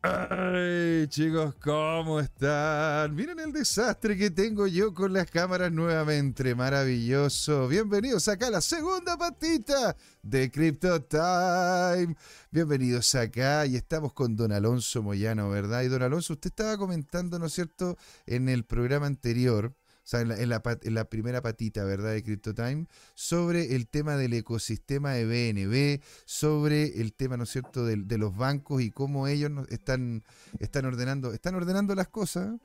Ay, chicos, ¿cómo están? Miren el desastre que tengo yo con las cámaras nuevamente. Maravilloso. Bienvenidos acá a la segunda patita de Crypto Time. Bienvenidos acá y estamos con Don Alonso Moyano, ¿verdad? Y Don Alonso, usted estaba comentando, ¿no es cierto?, en el programa anterior sea, en la, primera patita, ¿verdad?, de CryptoTime, sobre el tema del ecosistema de BNB, sobre el tema, ¿no es cierto?, de, de los bancos y cómo ellos están, están, ordenando, están ordenando las cosas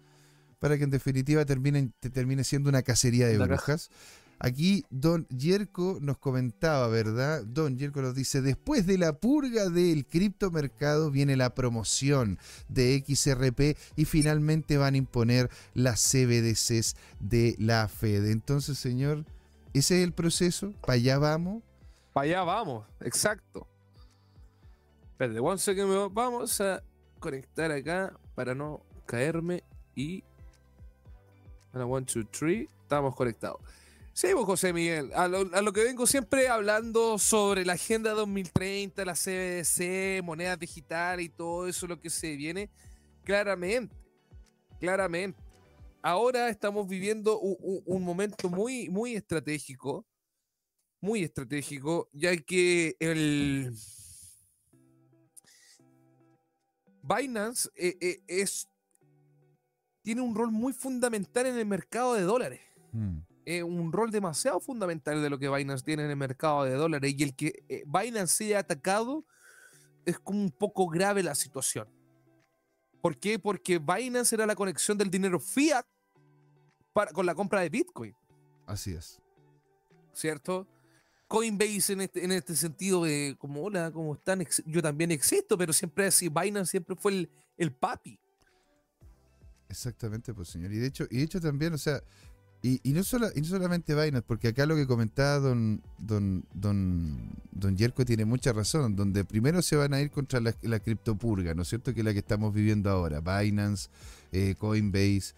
para que en definitiva termine, termine siendo una cacería de brujas. Aquí Don Yerko nos comentaba, ¿verdad? Don Yerko nos dice, después de la purga del criptomercado viene la promoción de XRP y finalmente van a imponer las CBDCs de la Fed. Entonces, señor, ese es el proceso, para allá vamos. Para allá vamos, exacto. Vamos a conectar acá para no caerme y... One, two, three, estamos conectados. Sí, vos, José Miguel, a lo, que vengo siempre hablando sobre la Agenda 2030, la CBDC, monedas digitales y todo eso, lo que se viene, claramente, claramente. Ahora estamos viviendo un, momento muy, muy estratégico, muy estratégico, ya que el Binance eh, eh, es, tiene un rol muy fundamental en el mercado de dólares. Mm un rol demasiado fundamental de lo que Binance tiene en el mercado de dólares y el que eh, Binance sea atacado es como un poco grave la situación. ¿Por qué? Porque Binance era la conexión del dinero fiat para, con la compra de Bitcoin. Así es. ¿Cierto? Coinbase en este, en este sentido de como, hola, ¿cómo están? Yo también existo, pero siempre así, Binance siempre fue el, el papi. Exactamente, pues señor. Y de hecho, y de hecho también, o sea, y, no solo, y no solamente vainas, porque acá lo que comentaba don, don, don, don Yerko tiene mucha razón, donde primero se van a ir contra la, la criptopurga, ¿no es cierto? Que es la que estamos viviendo ahora, Binance, eh, Coinbase,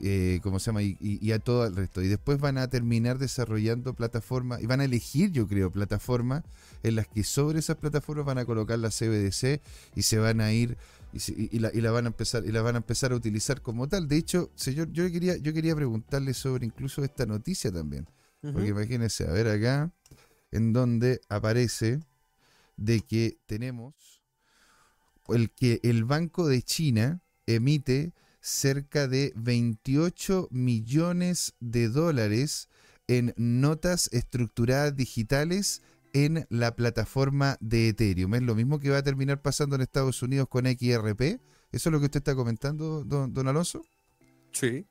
eh, ¿cómo se llama? Y, a todo el resto. Y después van a terminar desarrollando plataformas, y van a elegir, yo creo, plataformas en las que sobre esas plataformas van a colocar la CBDC y se van a ir y, la, van a empezar y la van a empezar a utilizar como tal. De hecho, señor, yo quería yo quería preguntarle sobre incluso esta noticia también, porque imagínense, a ver acá en donde aparece de que tenemos el que el Banco de China emite cerca de 28 millones de dólares en notas estructuradas digitales en la plataforma de Ethereum. ¿Es lo mismo que va a terminar pasando en Estados Unidos con XRP? ¿Eso es lo que usted está comentando, don, Alonso? Sí.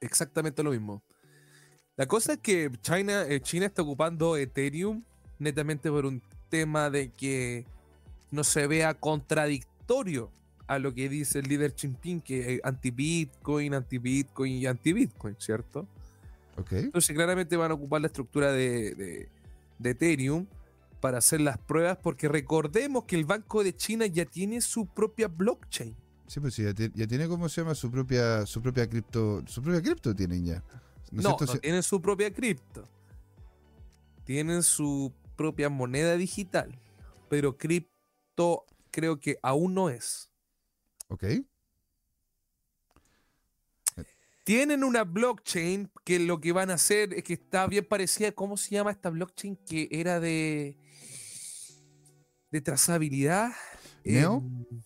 Exactamente lo mismo. La cosa es que China, eh, China está ocupando Ethereum netamente por un tema de que no se vea contradictorio a lo que dice el líder Jinping, que anti-Bitcoin, anti-Bitcoin y anti-Bitcoin, ¿cierto? Entonces claramente van a ocupar la estructura de, Ethereum para hacer las pruebas, porque recordemos que el Banco de China ya tiene su propia blockchain. Sí, pues sí, ya, tiene, ¿cómo se llama? Su propia, su propia cripto, su propia cripto tienen ya. No, no, tienen su propia cripto. Tienen su propia moneda digital, pero cripto creo que aún no es. Ok tienen una blockchain que lo que van a hacer es que está bien parecida. ¿Cómo se llama esta blockchain que era de, de trazabilidad? ¿Neo? Em,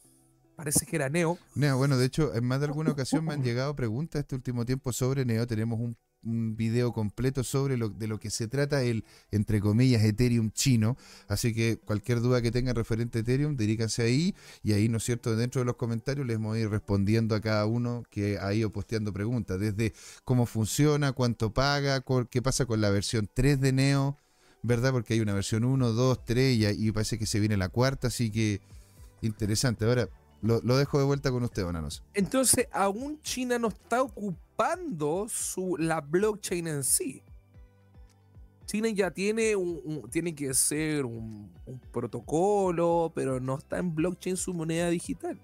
parece que era Neo. Neo, bueno, de hecho, en más de alguna ocasión me han llegado preguntas este último tiempo sobre Neo. Tenemos un un video completo sobre de lo que se trata el, entre comillas, Ethereum chino. Así que cualquier duda que tengan referente a Ethereum, diríjanse ahí y ahí, ¿no es cierto?, dentro de los comentarios les voy a ir respondiendo a cada uno que ha ido posteando preguntas, desde cómo funciona, cuánto paga, qué pasa con la versión 3 de Neo, ¿verdad? Porque hay una versión 1, 2, 3 y, y parece que se viene la cuarta, así que interesante. Ahora, lo, dejo de vuelta con usted, Bonanos. Entonces, aún China no está ocupando su, la blockchain en sí. China ya tiene un, tiene que ser un, protocolo, pero no está en blockchain su moneda digital.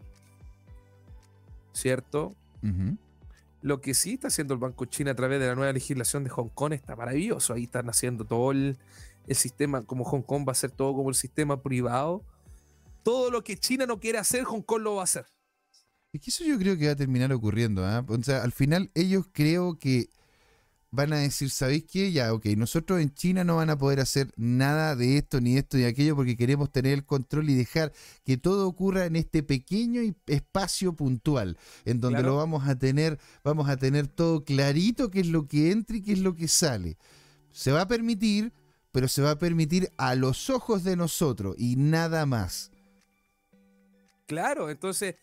¿Cierto? Lo que sí está haciendo el Banco China a través de la nueva legislación de Hong Kong está maravilloso. Ahí están haciendo todo el, el sistema, como Hong Kong va a ser todo como el sistema privado todo lo que China no quiere hacer, Hong Kong lo va a hacer. Es que eso yo creo que va a terminar ocurriendo. ¿ah? O sea, al final ellos creo que van a decir, ¿sabéis qué? Ya, ok, nosotros en China no van a poder hacer nada de esto, ni esto, ni aquello, porque queremos tener el control y dejar que todo ocurra en este pequeño espacio puntual, en donde Claro. lo vamos a tener, vamos a tener todo clarito qué es lo que entra y qué es lo que sale. Se va a permitir, pero se va a permitir a los ojos de nosotros y nada más. Claro, entonces,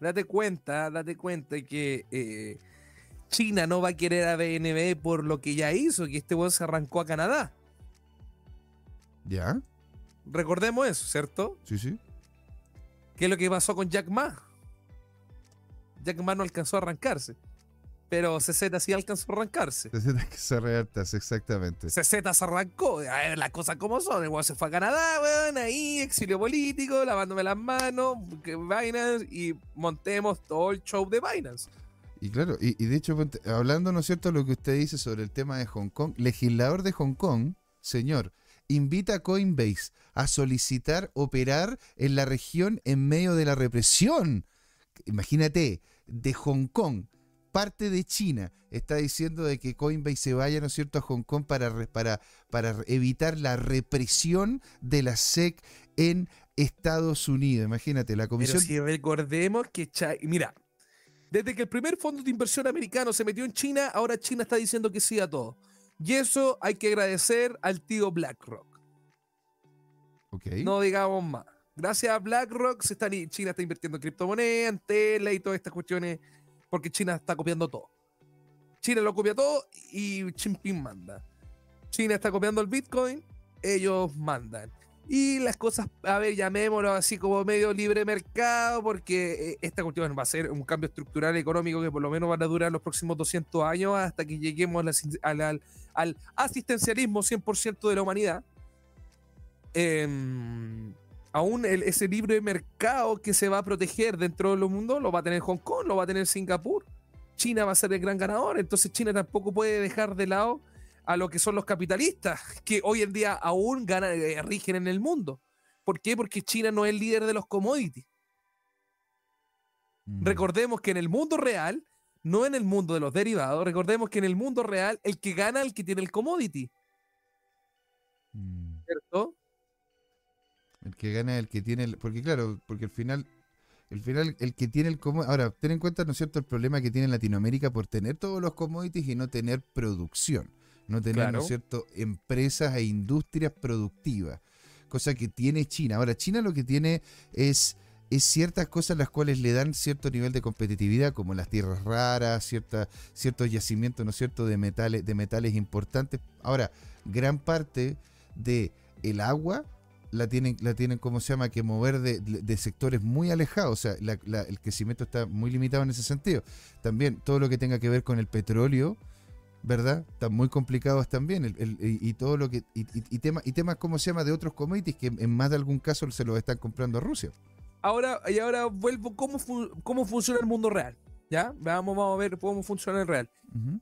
date cuenta, date cuenta que eh, China no va a querer a BNB por lo que ya hizo, que este weón se arrancó a Canadá. ¿Ya? Recordemos eso, ¿cierto? Sí, sí. ¿Qué es lo que pasó con Jack Ma? Jack Ma no alcanzó a arrancarse, pero CZ sí alcanzó a arrancarse. Sientas que se reartas, exactamente. CZ se arrancó, a ver las cosas como son. El weón se fue a Canadá, weón, ahí, exilio político, lavándome las manos, Binance y montemos todo el show de Binance. Y claro, y, y de hecho, hablando, ¿no es cierto?, lo que usted dice sobre el tema de Hong Kong, legislador de Hong Kong, señor, invita a Coinbase a solicitar operar en la región en medio de la represión. Imagínate, de Hong Kong, parte de China, está diciendo de que Coinbase se vaya, ¿no es cierto?, a Hong Kong para, para, para evitar la represión de la SEC en Estados Unidos. Imagínate, la Pero comisión... si recordemos que mira, desde que el primer fondo de inversión americano se metió en China, ahora China está diciendo que sí a todo. Y eso hay que agradecer al tío BlackRock. Ok. No digamos más. Gracias a BlackRock, se está, China está invirtiendo en criptomonedas, en tela y todas estas cuestiones, porque China está copiando todo. China lo copia todo y Jinping manda. China está copiando el Bitcoin, ellos mandan. Y las cosas, a ver, llamémoslo así como medio libre mercado, porque eh, esta cuestión va a ser un cambio estructural económico que por lo menos van a durar los próximos 200 años hasta que lleguemos al, al- al asistencialismo 100% de la humanidad. Em, aún el- ese libre mercado que se va a proteger dentro del mundo lo va a tener Hong Kong, lo va a tener Singapur. China va a ser el gran ganador, entonces China tampoco puede dejar de lado a lo que son los capitalistas, que hoy en día aún ganan, eh, rigen en el mundo. ¿Por qué? Porque China no es el líder de los commodities. Mm. Recordemos que en el mundo real, no en el mundo de los derivados, recordemos que en el mundo real el que gana es el que tiene el commodity, Mm. ¿cierto? El que gana es el que tiene el, porque claro, porque al final el final el que tiene el como ahora ten en cuenta, ¿no es cierto?, el problema que tiene Latinoamérica por tener todos los commodities y no tener producción, no tener, ¿no es cierto?, empresas e industrias productivas, cosa que tiene China. Ahora China lo que tiene es es ciertas cosas las cuales le dan cierto nivel de competitividad, como las tierras raras, cierta, ciertos yacimientos, ¿no es cierto?, de metales, de metales importantes. Ahora, gran parte de el agua la tienen, la tienen, ¿cómo se llama?, que mover de, de sectores muy alejados. O sea, la- la- el crecimiento está muy limitado en ese sentido. También todo lo que tenga que ver con el petróleo, ¿verdad? Están muy complicados también. el- el- y, y todo lo que. Y, y- y temas, y temas, ¿cómo se llama?, de otros commodities que en más de algún caso se los están comprando a Rusia. Ahora, y ahora vuelvo cómo, fu- cómo funciona el mundo real. ¿Ya? Veamos, vamos a ver cómo funciona el real.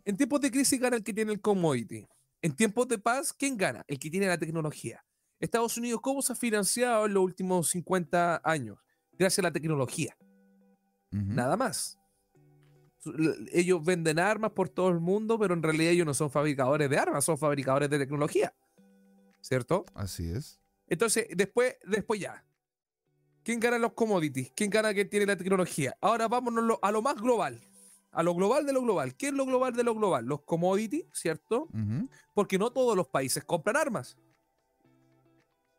En tiempos de crisis gana el que tiene el commodity. En tiempos de paz, ¿quién gana? El que tiene la tecnología. Estados Unidos, ¿cómo se ha financiado en los últimos 50 años? Gracias a la tecnología. Nada más. Ellos venden armas por todo el mundo, pero en realidad ellos no son fabricadores de armas, son fabricadores de tecnología. ¿Cierto? Así es. Entonces, después, después ya. ¿Quién gana los commodities? ¿Quién gana quien tiene la tecnología? Ahora vámonos a lo más global. A lo global de lo global. ¿Qué es lo global de lo global? Los commodities, ¿cierto? Porque no todos los países compran armas.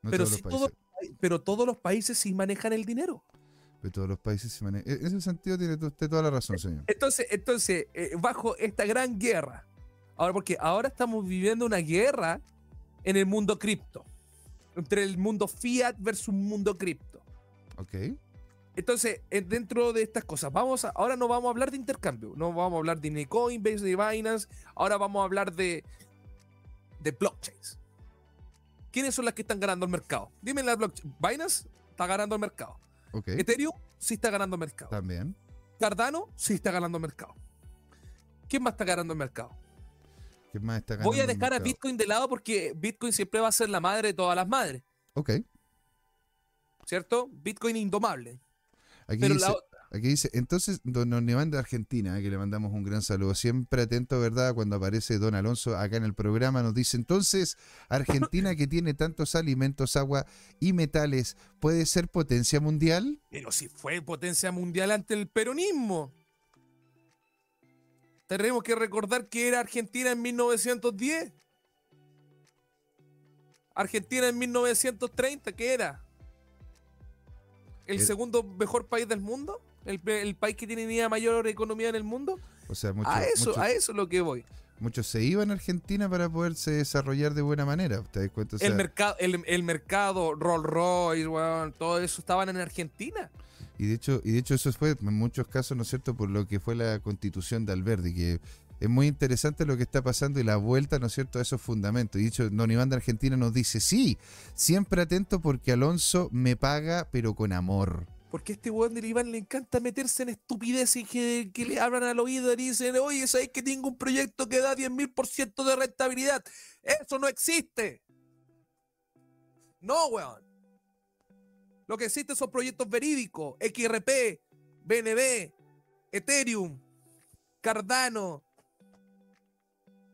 No pero, todos países. pero todos los países sí manejan el dinero. pero todos los países se manejan. En ese sentido tiene usted toda la razón, señor. Entonces, entonces eh, bajo esta gran guerra, ahora porque ahora estamos viviendo una guerra en el mundo cripto, entre el mundo fiat versus un mundo cripto. Ok. Entonces, eh, dentro de estas cosas, vamos a- ahora no vamos a hablar de intercambio, no vamos a hablar de ni Coinbase ni Binance, ahora vamos a hablar de, de blockchains. ¿Quiénes son las que están ganando el mercado? Dime la blockchain. Binance está ganando el mercado. Ethereum sí está ganando el mercado. También. Cardano sí está ganando el mercado. ¿Quién más está ganando el mercado? ¿Qué más está Voy a ganando dejar a? Bitcoin de lado porque Bitcoin siempre va a ser la madre de todas las madres. Ok. ¿cierto? Bitcoin indomable. Aquí Pero dice, la Aquí dice, entonces, don Oniván de Argentina, que le mandamos un gran saludo, siempre atento, ¿verdad? Cuando aparece don Alonso acá en el programa, nos dice, entonces, Argentina que tiene tantos alimentos, agua y metales, ¿puede ser potencia mundial? pero si fue potencia mundial ante el peronismo. Tenemos que recordar que era Argentina en 1910. Argentina en 1930, ¿qué era? ¿El Eh, segundo mejor país del mundo? ¿El, país que tenía mayor economía en el mundo? O sea, muchos, a eso, a eso es lo que voy. muchos se iban a Argentina para poderse desarrollar de buena manera, ¿te das cuenta? O sea, el, mercado, el, el mercado, Rolls Royce, todo eso estaban en Argentina. Y de hecho, y de hecho eso fue en muchos casos, ¿no es cierto?, por lo que fue la constitución de Alberti, que es muy interesante lo que está pasando y la vuelta, ¿no es cierto?, a esos fundamentos. Y de hecho, Don Iván de Argentina nos dice, sí, siempre atento porque Alonso me paga, pero con amor. Porque a este weón del Iván le encanta meterse en estupideces que, que le hablan al oído y dicen, oye, ¿sabes que tengo un proyecto que da 10.000% de rentabilidad? Eso no existe. No, weón. Lo que existe son proyectos verídicos, XRP, BNB, Ethereum, Cardano.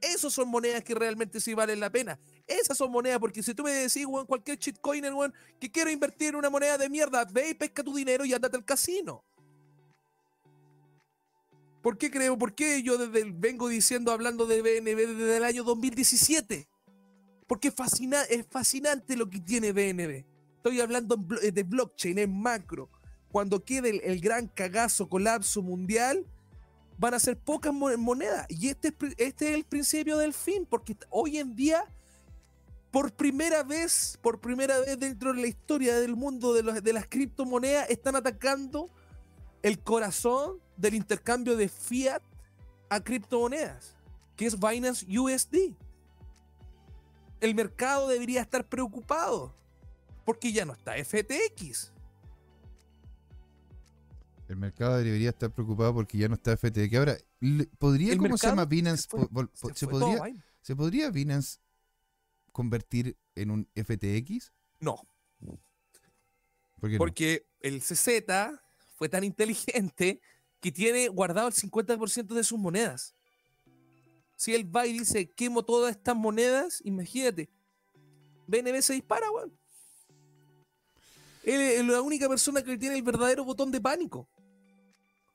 Esos son monedas que realmente sí valen la pena. Esas son monedas, porque si tú me decís, weón, cualquier shitcoiner, weón, que quiero invertir en una moneda de mierda, ve y pesca tu dinero y ándate al casino. ¿Por qué creo? ¿Por qué yo desde vengo diciendo, hablando de BNB desde el año 2017? Porque fascina- es fascinante lo que tiene BNB. Estoy hablando blo- de blockchain, en macro. Cuando quede el, el gran cagazo, colapso mundial, van a ser pocas mo- monedas. Y este este es el principio del fin, porque hoy en día por primera vez, por primera vez dentro de la historia del mundo de, los- de las criptomonedas, están atacando el corazón del intercambio de fiat a criptomonedas, que es Binance USD. El mercado debería estar preocupado, porque ya no está FTX. El mercado debería estar preocupado porque ya no está FTX. Ahora, ¿podría, El cómo se llama Binance? Se fue- po- vol- se ¿Se, todo podría. ¿Se podría Binance convertir en un FTX? No, ¿Por qué no? porque el CZ fue tan inteligente que tiene guardado el 50% de sus monedas. Si él va y dice quemo todas estas monedas, imagínate, BNB se dispara, weón. Él es la única persona que tiene el verdadero botón de pánico.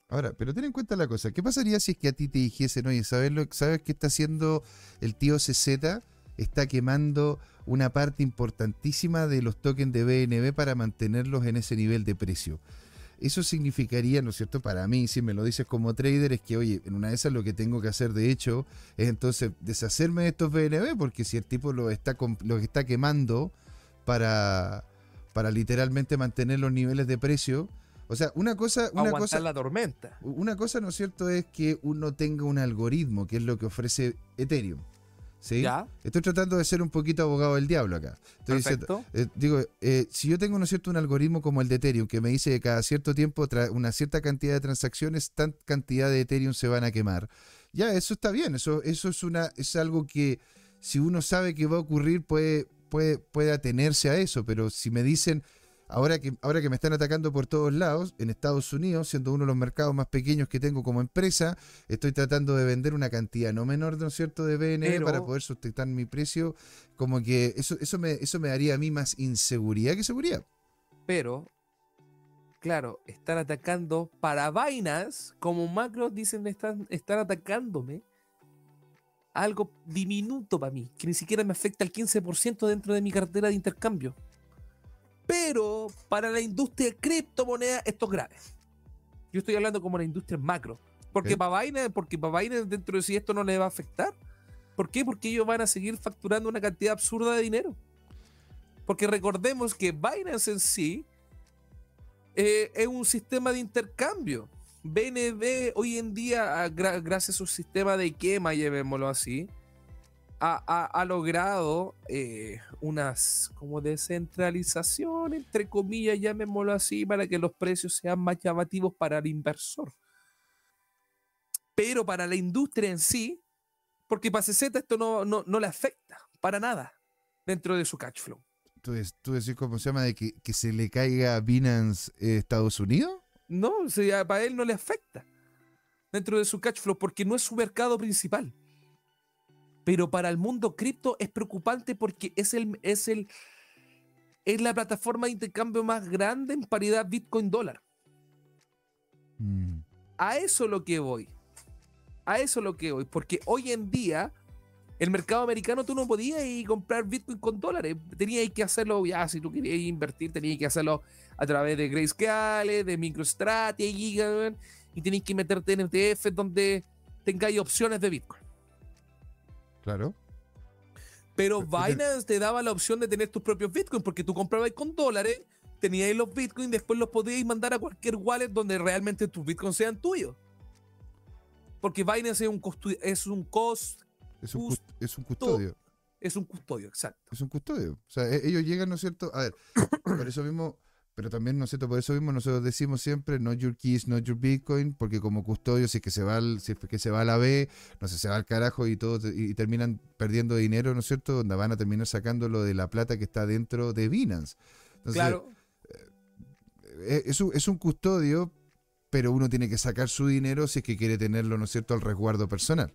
Ahora, pero ten en cuenta la cosa. ¿Qué pasaría si es que a ti te dijesen, oye, ¿sabes, lo, ¿sabes qué está haciendo el tío CZ? Está quemando una parte importantísima de los tokens de BNB para mantenerlos en ese nivel de precio. Eso significaría, ¿no es cierto? Para mí, si me lo dices como trader, es que, oye, en una de esas lo que tengo que hacer, de hecho, es entonces deshacerme de estos BNB, porque si el tipo los está, los está quemando para, para literalmente mantener los niveles de precio. O sea, una cosa, una aguantar cosa, la tormenta. una cosa, ¿no es cierto?, es que uno tenga un algoritmo, que es lo que ofrece Ethereum. ¿Sí? ¿Ya? Estoy tratando de ser un poquito abogado del diablo acá. Estoy diciendo, eh, digo, eh, si yo tengo, ¿no es cierto?, un algoritmo como el de Ethereum que me dice que cada cierto tiempo, una cierta cantidad de transacciones, tan cantidad de Ethereum se van a quemar. Ya, eso está bien, eso, eso es, una, es algo que si uno sabe que va a ocurrir puede, puede, puede atenerse a eso, pero si me dicen, ahora que, ahora que me están atacando por todos lados, en Estados Unidos, siendo uno de los mercados más pequeños que tengo como empresa, estoy tratando de vender una cantidad no menor, ¿no es cierto?, de Pero- para poder sustentar mi precio, como que eso, eso, me, eso me daría a mí más inseguridad que seguridad. Pero, claro, están atacando para vainas, como macro dicen, están, están atacándome algo diminuto para mí, que ni siquiera me afecta el 15% dentro de mi cartera de intercambio. Pero para la industria de criptomonedas esto es grave. Yo estoy hablando como la industria macro. Porque para vainas, porque para vainas dentro de sí esto no le va a afectar. ¿Por qué? Porque ellos van a seguir facturando una cantidad absurda de dinero. Porque recordemos que Binance en sí eh, es un sistema de intercambio. BNB hoy en día, a- gra- gracias a su sistema de quema, llamémoslo así, ha, ha- ha logrado eh, unas como descentralización, entre comillas, llamémoslo así, para que los precios sean más llamativos para el inversor. Pero para la industria en sí, porque para CZ esto no, no, no le afecta para nada dentro de su cash flow. ¿Tú, tú decís cómo se llama de que, que se le caiga a Binance eh, Estados Unidos? No, o sea, para él no le afecta dentro de su cash flow porque no es su mercado principal. Pero para el mundo cripto es preocupante porque es el es el es la plataforma de intercambio más grande en paridad Bitcoin dólar. Mm, A eso lo que voy. A eso lo que voy. Porque hoy en día, el mercado americano tú no podías ir comprar Bitcoin con dólares. Tenías que hacerlo, ya, si tú querías invertir, tenías que hacerlo a través de Grayscale, de MicroStrategy, y tenías que meterte en ETF donde tengáis opciones de Bitcoin. Claro. Pero Binance te daba la opción de tener tus propios Bitcoin, porque tú comprabas con dólares, teníais los Bitcoin, después los podíais mandar a cualquier wallet donde realmente tus Bitcoins sean tuyos. Porque Binance es un, es un cost, Es un, cust- es un custodio. es un custodio, exacto. Es un custodio. O sea, e- ellos llegan, ¿no es cierto? A ver, por eso mismo, pero también, ¿no es cierto? Por eso mismo nosotros decimos siempre, not your keys, not your Bitcoin, porque como custodio, si es que se va al, si es que se va a la B, no sé, se va al carajo y todo, y, y terminan perdiendo dinero, ¿no es cierto? Donde van a terminar sacándolo de la plata que está dentro de Binance. Entonces, claro. eh, es un, es un custodio, pero uno tiene que sacar su dinero si es que quiere tenerlo, ¿no es cierto?, al resguardo personal.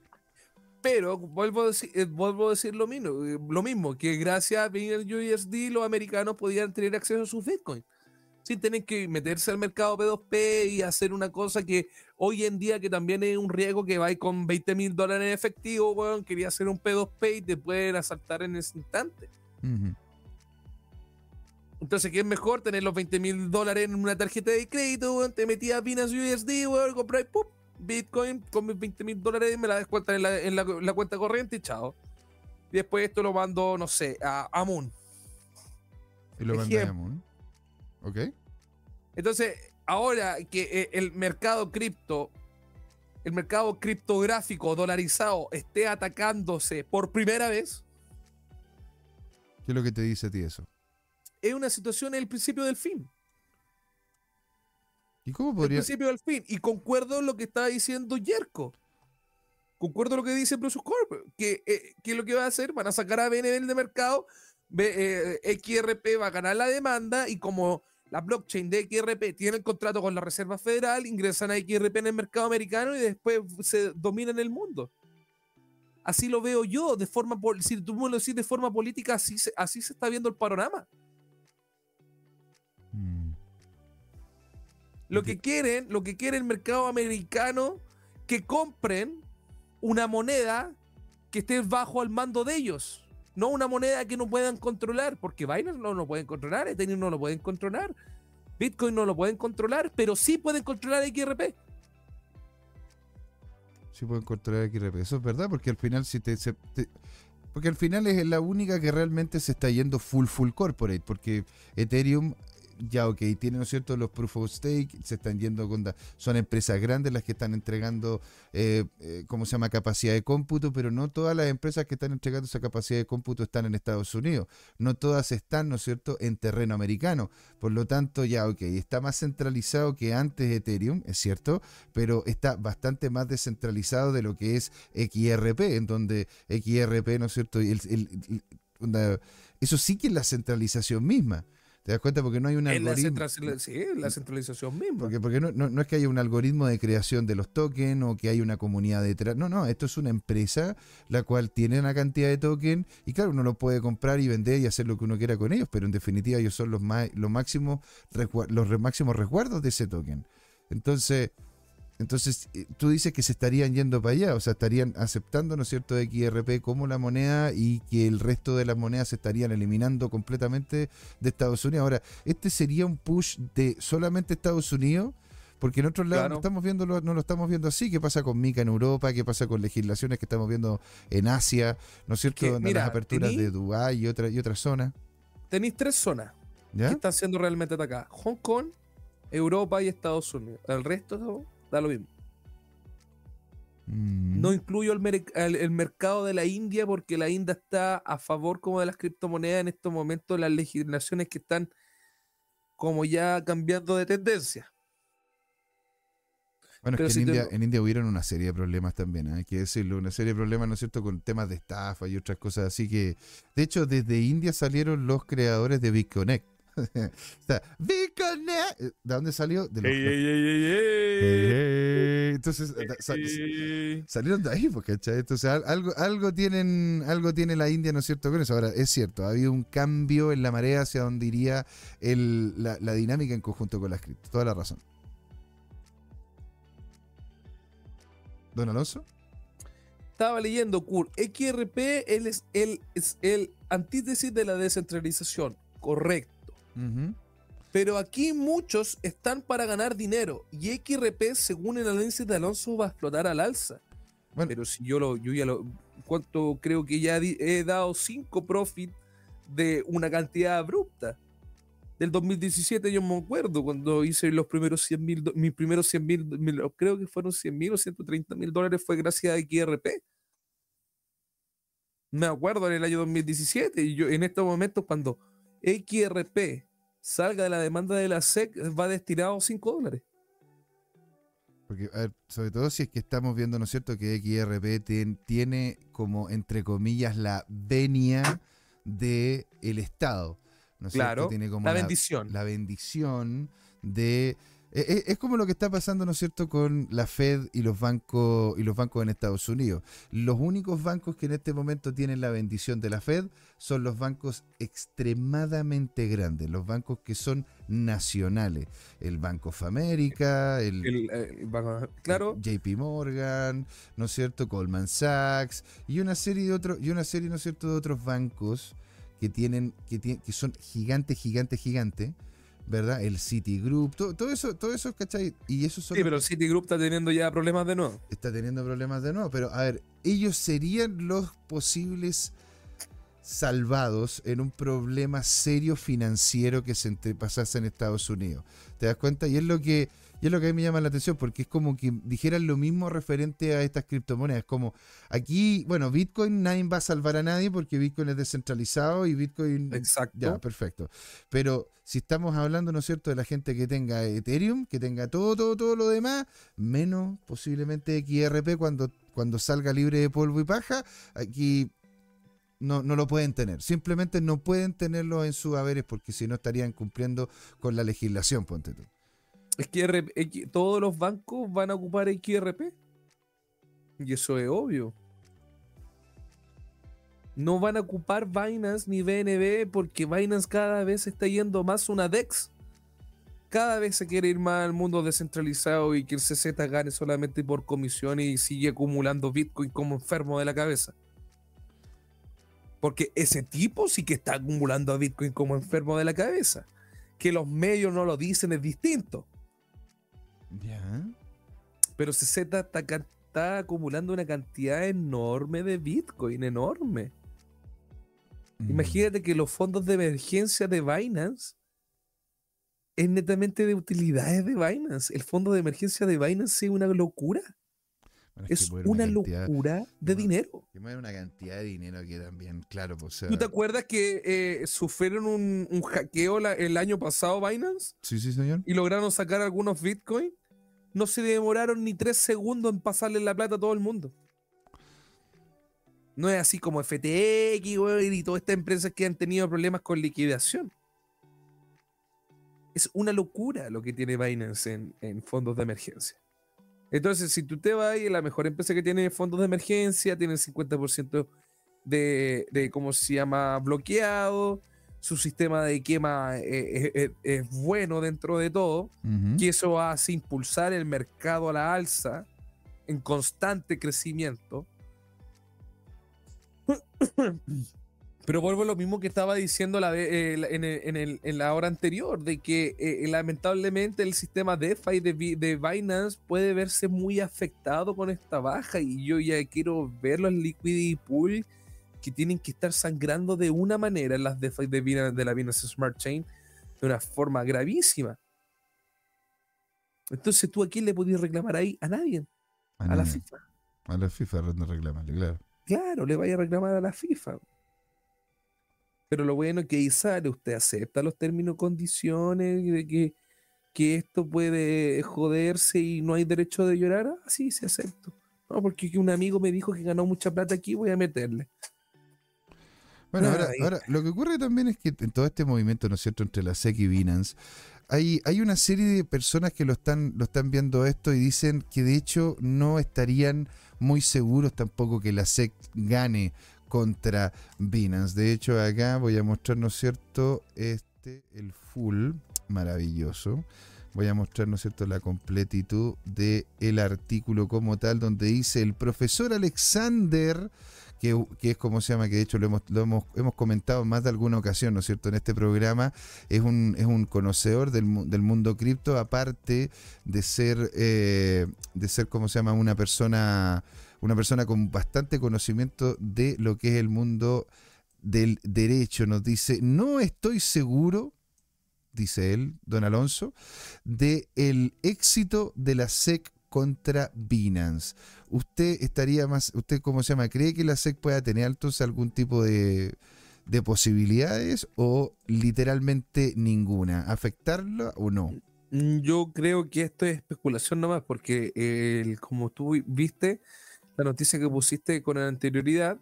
Pero vuelvo a decir, eh, vuelvo a decir lo mismo, eh, lo mismo, que gracias a Binance USD los americanos podían tener acceso a sus Bitcoin. Sin tener que meterse al mercado P2P y hacer una cosa que hoy en día que también es un riesgo que va con 20 mil dólares en efectivo, weón, quería hacer un P2P y te pueden asaltar en ese instante. Entonces, ¿qué es mejor? Tener los 20 mil dólares en una tarjeta de crédito, weón, te metías a Binance USD, weón, compras ¡pum! Bitcoin con mis 20 mil dólares, me la descuentan en, la, en la- la cuenta corriente y chao. Y después esto lo mando, no sé, a, a Moon. Y lo Ejemplo. mandamos, ¿no? ¿Ok? Entonces, ahora que eh, el mercado cripto, el mercado criptográfico dolarizado esté atacándose por primera vez, ¿Qué es lo que te dice a ti eso? es una situación en el principio del fin. ¿Y cómo El podría...? principio del fin. Y concuerdo en lo que estaba diciendo Yerko. Concuerdo en lo que dice Bruce Corp. Que, eh, que lo que va a hacer, van a sacar a BNB de mercado. B- eh, XRP va a ganar la demanda. Y como la blockchain de XRP tiene el contrato con la Reserva Federal, ingresan a XRP en el mercado americano y después se dominan el mundo. Así lo veo yo, de forma, si tú me lo decís de forma política, así se, así se está viendo el panorama. Mm, Lo que quieren, lo que quiere el mercado americano, que compren una moneda que esté bajo al mando de ellos. No una moneda que no puedan controlar, porque Binance no lo pueden controlar, Ethereum no lo pueden controlar, Bitcoin no lo pueden controlar, pero sí pueden controlar XRP. Sí pueden controlar XRP. Eso es verdad, porque al final si te, te- porque al final es la única que realmente se está yendo full full corporate, porque Ethereum ya ok, tiene, ¿no es cierto?, los proof of stake, se están yendo con, son empresas grandes las que están entregando, eh, eh, ¿cómo se llama?, capacidad de cómputo, pero no todas las empresas que están entregando esa capacidad de cómputo están en Estados Unidos, no todas están, ¿no es cierto?, en terreno americano, por lo tanto, ya ok, está más centralizado que antes Ethereum, es cierto, pero está bastante más descentralizado de lo que es XRP, en donde XRP, ¿no es cierto?, el- el- eso sí que es la centralización misma. ¿Te das cuenta? Porque no hay un la, algoritmo. central- sí, la centralización misma. Porque, porque no, no- no es que haya un algoritmo de creación de los tokens o que haya una comunidad detrás. No, no, esto es una empresa la cual tiene una cantidad de tokens y claro, uno lo puede comprar y vender y hacer lo que uno quiera con ellos, pero en definitiva ellos son los, más, los, máximos, los máximos resguardos de ese token. Entonces, entonces eh, tú dices que se estarían yendo para allá, o sea, estarían aceptando, ¿no es cierto?, XRP como la moneda y que el resto de las monedas se estarían eliminando completamente de Estados Unidos. Ahora, este sería un push de solamente Estados Unidos, porque en otros lados Claro. no estamos viendo no lo estamos viendo así. ¿Qué pasa con Mica en Europa? ¿Qué pasa con legislaciones que estamos viendo en Asia? ¿No es cierto? Que, Donde mira, las aperturas tení- de Dubái y otra y otras zonas. Tenéis tres zonas que están siendo realmente atacadas. Hong Kong, Europa y Estados Unidos. El resto da lo mismo. Mm, No incluyo el, mer- el- el mercado de la India porque la India está a favor como de las criptomonedas en estos momentos, las legislaciones que están como ya cambiando de tendencia. Bueno, Pero es que si en te- India, en India hubieron una serie de problemas también, ¿eh? hay que decirlo, una serie de problemas, ¿no es cierto?, con temas de estafa y otras cosas así que, de hecho, desde India salieron los creadores de BitConnect. o sea, BitConnect, ¿de dónde salió? De los, Ey, ey, ey. Entonces, salieron de ahí, ¿cachai? Entonces, al- algo, algo, tienen, algo tiene la India, ¿no es cierto?, con eso. Ahora, es cierto, ha habido un cambio en la marea hacia donde iría el, la, la dinámica en conjunto con las cripto. Toda la razón. ¿Don Alonso? Estaba leyendo, Kurt. XRP es, el, es el antítesis de la descentralización. Correcto. Pero aquí muchos están para ganar dinero. Y XRP, según el análisis de Alonso, va a explotar al alza. Bueno. Pero si yo lo, yo ya lo. ¿Cuánto creo que ya he dado 5 profit de una cantidad abrupta? Del 2017 yo me acuerdo cuando hice los primeros 100 mil, mis primeros 100 mil, creo que fueron 100 mil o 130 mil dólares fue gracias a XRP. Me acuerdo en el año 2017 y yo en estos momentos cuando XRP salga de la demanda de la SEC va destinado a 5 dólares. Porque, a ver, sobre todo si es que estamos viendo, ¿no es cierto?, que XRP tien- tiene como, entre comillas, la venia del el Estado. ¿no es cierto? Claro, Tiene como La bendición. la bendición de e- e- es como lo que está pasando, ¿no es cierto?, con la Fed y los bancos y los bancos en Estados Unidos. Los únicos bancos que en este momento tienen la bendición de la Fed son los bancos extremadamente grandes, los bancos que son nacionales, el Bank of America, el, El- el banco- claro, JP Morgan, ¿no es cierto? Goldman Sachs y una serie de otros y una serie, ¿no es cierto?, de otros bancos que tienen que, tie- que son gigantes, gigantes, gigantes, ¿verdad? El Citigroup, todo, todo eso, todo eso, ¿cachai? Y eso son sí, pero el Citigroup está teniendo ya problemas de nuevo. está teniendo problemas de nuevo, pero a ver, ellos serían los posibles salvados en un problema serio financiero que se entre- pasase en Estados Unidos. ¿Te das cuenta? Y es lo que y es lo que a mí me llama la atención, porque es como que dijeran lo mismo referente a estas criptomonedas. Como aquí, bueno, Bitcoin nadie va a salvar a nadie porque Bitcoin es descentralizado y Bitcoin Exacto. ya, perfecto. Pero si estamos hablando, ¿no es cierto?, de la gente que tenga Ethereum, que tenga todo, todo, todo lo demás, menos posiblemente XRP cuando, cuando salga libre de polvo y paja, aquí no, no lo pueden tener. Simplemente no pueden tenerlo en sus haberes porque si no estarían cumpliendo con la legislación, ponte tú. Es que todos los bancos van a ocupar XRP. Y eso es obvio. No van a ocupar Binance ni BNB porque Binance cada vez está yendo más una DEX. Cada vez se quiere ir más al mundo descentralizado y que el CZ gane solamente por comisiones y sigue acumulando Bitcoin como enfermo de la cabeza. Porque ese tipo sí que está acumulando a Bitcoin como enfermo de la cabeza. Que los medios no lo dicen es distinto. Ya. Pero CZ está, está acumulando una cantidad enorme de Bitcoin, enorme. Mm. Imagínate que los fondos de emergencia de Binance es netamente de utilidades de Binance. El fondo de emergencia de Binance es una locura. Bueno, Es mueve una cantidad- locura de bueno, dinero. Una cantidad de dinero que también, claro, pues, o sea, ¿Tú te acuerdas que eh, sufrieron un, un hackeo la- el año pasado Binance Sí, sí, señor. y lograron sacar algunos Bitcoin? No se demoraron ni tres segundos en pasarle la plata a todo el mundo. No es así como FTX y todas estas empresas que han tenido problemas con liquidación. Es una locura lo que tiene Binance en, en fondos de emergencia. Entonces, si tú te vas y la mejor empresa que tiene fondos de emergencia, tiene el 50% de, de, ¿cómo se llama?, bloqueado. Su sistema de quema eh, eh, eh, es bueno dentro de todo Ujú. que eso hace impulsar el mercado a la alza en constante crecimiento. Pero vuelvo a lo mismo que estaba diciendo la eh, en, el- en el- en la hora anterior, de que eh, lamentablemente el sistema DeFi de, de Binance puede verse muy afectado con esta baja y yo ya quiero ver los liquidity pool que tienen que estar sangrando de una manera en las DeFi de, Binance- de la Binance Smart Chain de una forma gravísima. Entonces, ¿tú a quién le podías reclamar ahí? A nadie, a la nadie. FIFA. A la FIFA no reclamarle, claro. Claro, le vaya a reclamar a la FIFA. Pero lo bueno es que ahí sale, usted acepta los términos, condiciones, de que que esto puede joderse y no hay derecho de llorar, así ah, se acepto. No, porque un amigo me dijo que ganó mucha plata aquí, voy a meterle. Bueno, ahora, ahora, lo que ocurre también es que en todo este movimiento, ¿no es cierto?, entre la SEC y Binance, hay, hay una serie de personas que lo están, lo están viendo esto y dicen que de hecho no estarían muy seguros tampoco que la SEC gane contra Binance. De hecho, acá voy a mostrar, ¿no es cierto?, este, el full, maravilloso. Voy a mostrar, ¿no es cierto?, la completitud del el artículo como tal, donde dice el profesor Alexander que, es como se llama, que de hecho lo hemos, lo hemos, hemos comentado más de alguna ocasión, ¿no es cierto?, en este programa, es un, es un conocedor del, del mundo cripto, aparte de ser, eh, de ser, como se llama?, una persona, una persona con bastante conocimiento de lo que es el mundo del derecho. Nos dice, no estoy seguro, dice él, don Alonso, de el éxito de la SEC contra Binance. ¿Usted estaría más, usted cómo se llama, cree que la SEC pueda tener entonces algún tipo de, de posibilidades o literalmente ninguna? ¿Afectarla o no? Yo creo que esto es especulación nomás, porque el, como tú viste, la noticia que pusiste con anterioridad,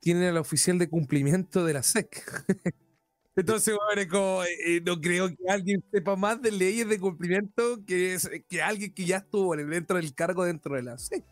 tiene el oficial de cumplimiento de la SEC. Entonces, bueno, eh, no creo que alguien sepa más de leyes de cumplimiento que, que alguien que ya estuvo dentro del cargo dentro de la SEC.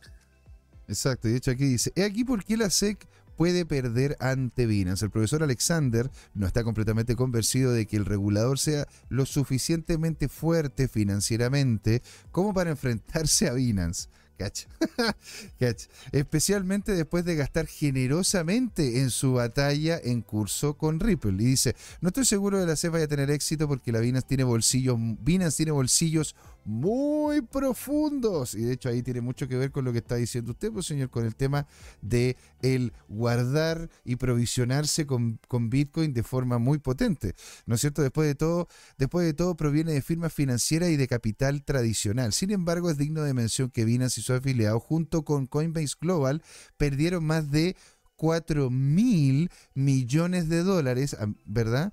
Exacto, y de hecho aquí dice, he aquí por qué la SEC puede perder ante Binance. El profesor Alexander no está completamente convencido de que el regulador sea lo suficientemente fuerte financieramente como para enfrentarse a Binance. Especialmente después de gastar generosamente en su batalla en curso con Ripple. Y dice, no estoy seguro de la CEF vaya a tener éxito porque la Binance tiene bolsillos, Binance tiene bolsillos muy profundos. Y de hecho ahí tiene mucho que ver con lo que está diciendo usted, pues señor, con el tema de el guardar y provisionarse con, con, Bitcoin de forma muy potente. ¿No es cierto? Después de todo, después de todo proviene de firmas financieras y de capital tradicional. Sin embargo, es digno de mención que Binance y su afiliado junto con Coinbase Global perdieron más de 4 mil millones de dólares, ¿verdad?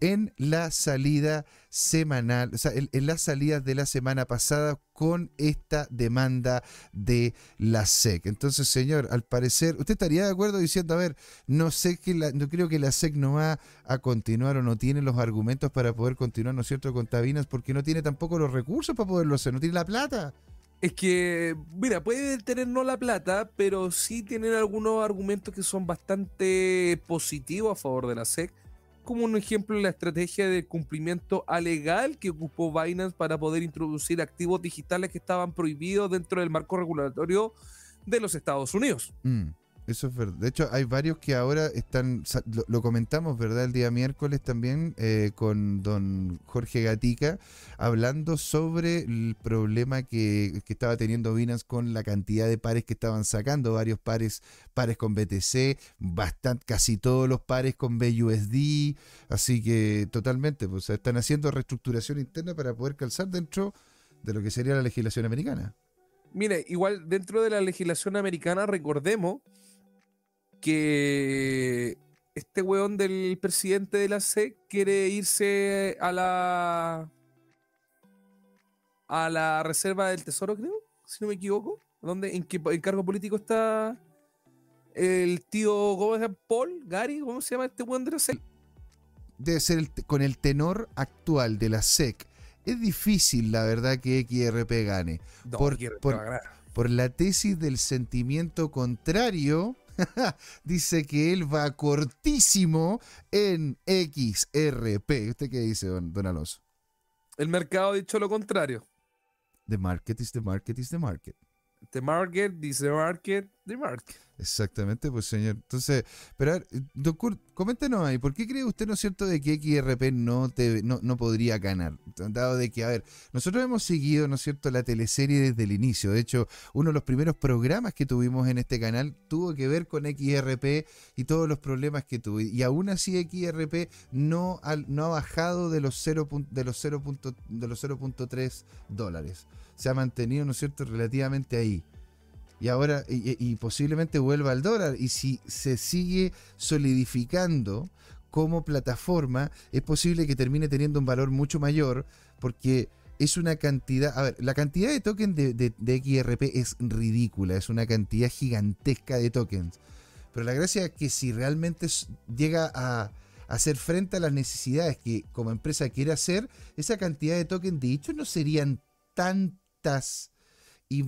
En la salida semanal, o sea, en, las salidas de la semana pasada con esta demanda de la SEC. Entonces, señor, al parecer, ¿usted estaría de acuerdo diciendo, a ver, no sé que no creo que la SEC no va a continuar o no tiene los argumentos para poder continuar, ¿no es cierto?, con Tabinas, porque no tiene tampoco los recursos para poderlo hacer, no tiene la plata. Es que, mira, puede tener no la plata, pero sí tienen algunos argumentos que son bastante positivos a favor de la SEC como un ejemplo la estrategia de cumplimiento alegal que ocupó Binance para poder introducir activos digitales que estaban prohibidos dentro del marco regulatorio de los Estados Unidos. Mm. Eso es verdad. De hecho, hay varios que ahora están, lo, comentamos, ¿verdad? El día miércoles también eh, con don Jorge Gatica, hablando sobre el problema que, estaba teniendo Binance con la cantidad de pares que estaban sacando, varios pares, pares con BTC, bastante, casi todos los pares con BUSD, así que totalmente, pues están haciendo reestructuración interna para poder calzar dentro de lo que sería la legislación americana. Mire, igual dentro de la legislación americana, recordemos que este weón del presidente de la SEC quiere irse a la a la reserva del tesoro, creo, si no me equivoco. ¿Dónde, ¿En qué cargo político está el tío ¿cómo Paul, Gary? ¿Cómo se llama este weón de la SEC? Debe ser con el tenor actual de la SEC. Es difícil, la verdad, que XRP gane. por, por la tesis del sentimiento contrario dice que él va cortísimo en XRP. ¿Usted qué dice, don, don Alonso? El mercado ha dicho lo contrario. The market is the market is the market. The market, dice market, the market. Exactamente, pues señor. Entonces, pero a ver, doctor, coméntenos ahí, ¿por qué cree usted, no es cierto, de que XRP no, te, no, no podría ganar? Dado de que, a ver, nosotros hemos seguido, ¿no es cierto?, la teleserie desde el inicio. De hecho, uno de los primeros programas que tuvimos en este canal tuvo que ver con XRP y todos los problemas que tuvo. Y aún así XRP no, no ha bajado de los 0. De los 0.3 dólares. Se ha mantenido, ¿no es cierto?, relativamente ahí y ahora y, posiblemente vuelva al dólar. Y si se sigue solidificando como plataforma, es posible que termine teniendo un valor mucho mayor porque es una cantidad, a ver, la cantidad de tokens de, de, XRP es ridícula, es una cantidad gigantesca de tokens. Pero la gracia es que si realmente llega a, hacer frente a las necesidades que como empresa quiere hacer, esa cantidad de tokens de hecho no serían y,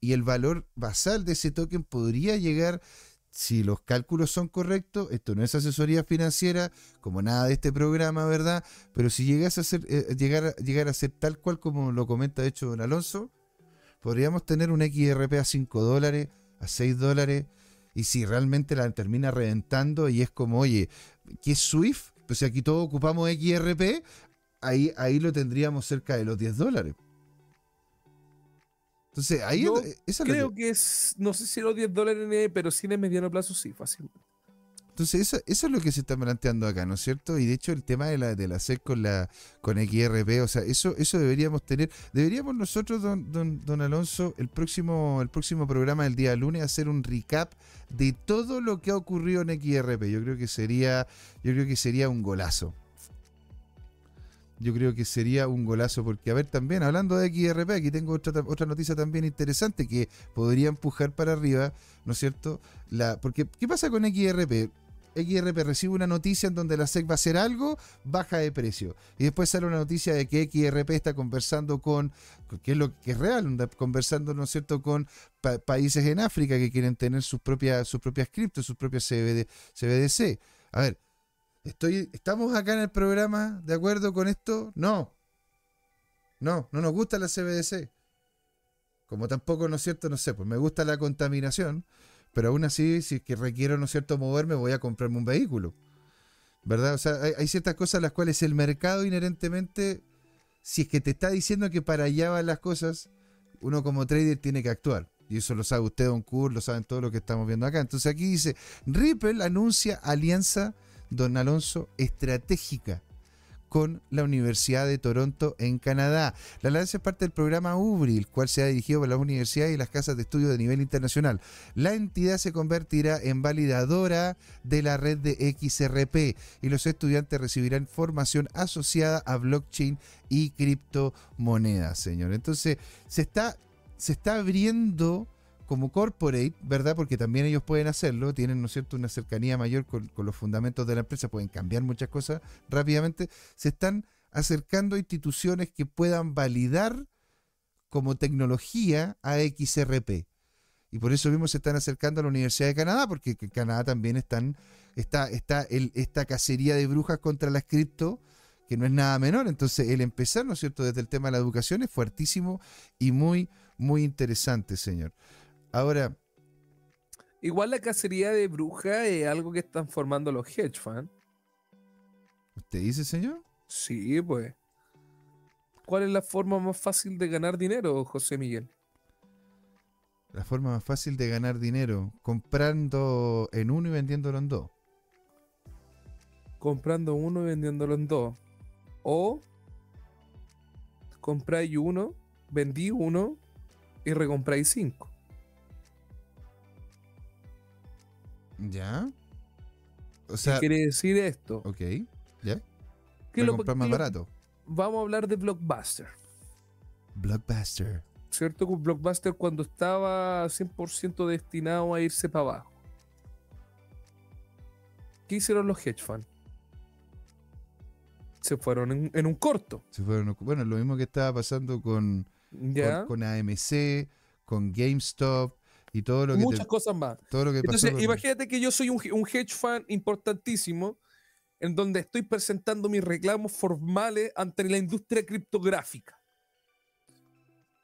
y, el valor basal de ese token podría llegar si los cálculos son correctos, esto no es asesoría financiera, como nada de este programa, ¿verdad? Pero si llegas a ser, eh, llegar, llegar a ser tal cual como lo comenta de hecho don Alonso, podríamos tener un XRP a 5 dólares, a 6 dólares, y si realmente la termina reventando y es como, oye, ¿qué es SWIFT? Pues si aquí todos ocupamos XRP, ahí, ahí lo tendríamos cerca de los 10 dólares. Entonces, ahí Yo creo que... es, no sé si los 10 dólares, pero sí en mediano plazo sí, fácilmente. Entonces, eso, eso, es lo que se está planteando acá, ¿no es cierto? Y de hecho, el tema de la, de la SEC con la con XRP, o sea, eso, eso deberíamos tener. Deberíamos nosotros, don, don, don Alonso, el próximo, el próximo programa del día lunes, hacer un recap de todo lo que ha ocurrido en XRP. Yo creo que sería, yo creo que sería un golazo yo creo que sería un golazo, porque a ver también, hablando de XRP, aquí tengo otra, otra noticia también interesante que podría empujar para arriba, ¿no es cierto? La, porque, ¿qué pasa con XRP? XRP recibe una noticia en donde la SEC va a hacer algo, baja de precio. Y después sale una noticia de que XRP está conversando con, que es lo que es real, conversando, ¿no es cierto?, con países en África que quieren tener sus propias, sus propias criptos, sus propias CBD, CBDC. A ver, Estoy, ¿Estamos acá en el programa de acuerdo con esto? No. No, no nos gusta la CBDC. Como tampoco, ¿no es cierto? No sé, pues me gusta la contaminación, pero aún así, si es que requiero, ¿no es cierto?, moverme, voy a comprarme un vehículo. ¿Verdad? O sea, hay, ciertas cosas las cuales el mercado inherentemente, si es que te está diciendo que para allá van las cosas, uno como trader tiene que actuar. Y eso lo sabe usted, Don Kur, lo saben todo lo que estamos viendo acá. Entonces aquí dice, Ripple anuncia alianza don Alonso, estratégica con la Universidad de Toronto en Canadá. La alianza es parte del programa UBRI, el cual se ha dirigido por las universidades y las casas de estudio de nivel internacional. La entidad se convertirá en validadora de la red de XRP y los estudiantes recibirán formación asociada a blockchain y criptomonedas, señor. Entonces, se está, se está abriendo como corporate, ¿verdad? Porque también ellos pueden hacerlo, tienen, ¿no es cierto?, una cercanía mayor con, los fundamentos de la empresa, pueden cambiar muchas cosas rápidamente, se están acercando a instituciones que puedan validar como tecnología a XRP. Y por eso mismo se están acercando a la Universidad de Canadá, porque en Canadá también están, está, está el, esta cacería de brujas contra las cripto, que no es nada menor. Entonces, el empezar, ¿no es cierto?, desde el tema de la educación es fuertísimo y muy, muy interesante, señor. Ahora. Igual la cacería de bruja es algo que están formando los hedge funds. ¿Usted dice, señor? Sí, pues. ¿Cuál es la forma más fácil de ganar dinero, José Miguel? La forma más fácil de ganar dinero, comprando en uno y vendiéndolo en dos. Comprando uno y vendiéndolo en dos. O compráis uno, vendí uno y recompráis cinco. Ya. O sea, ¿Qué quiere decir esto? Ok, ya. ¿Qué lo comprar más barato? Vamos a hablar de Blockbuster. Blockbuster. ¿Cierto? Blockbuster cuando estaba 100% destinado a irse para abajo. ¿Qué hicieron los hedge funds? Se fueron en, un corto. Se fueron, bueno, lo mismo que estaba pasando con, con, con AMC, con GameStop, y todo lo que Muchas cosas más. Todo lo que Entonces, imagínate que yo soy un, hedge fund importantísimo en donde estoy presentando mis reclamos formales ante la industria criptográfica.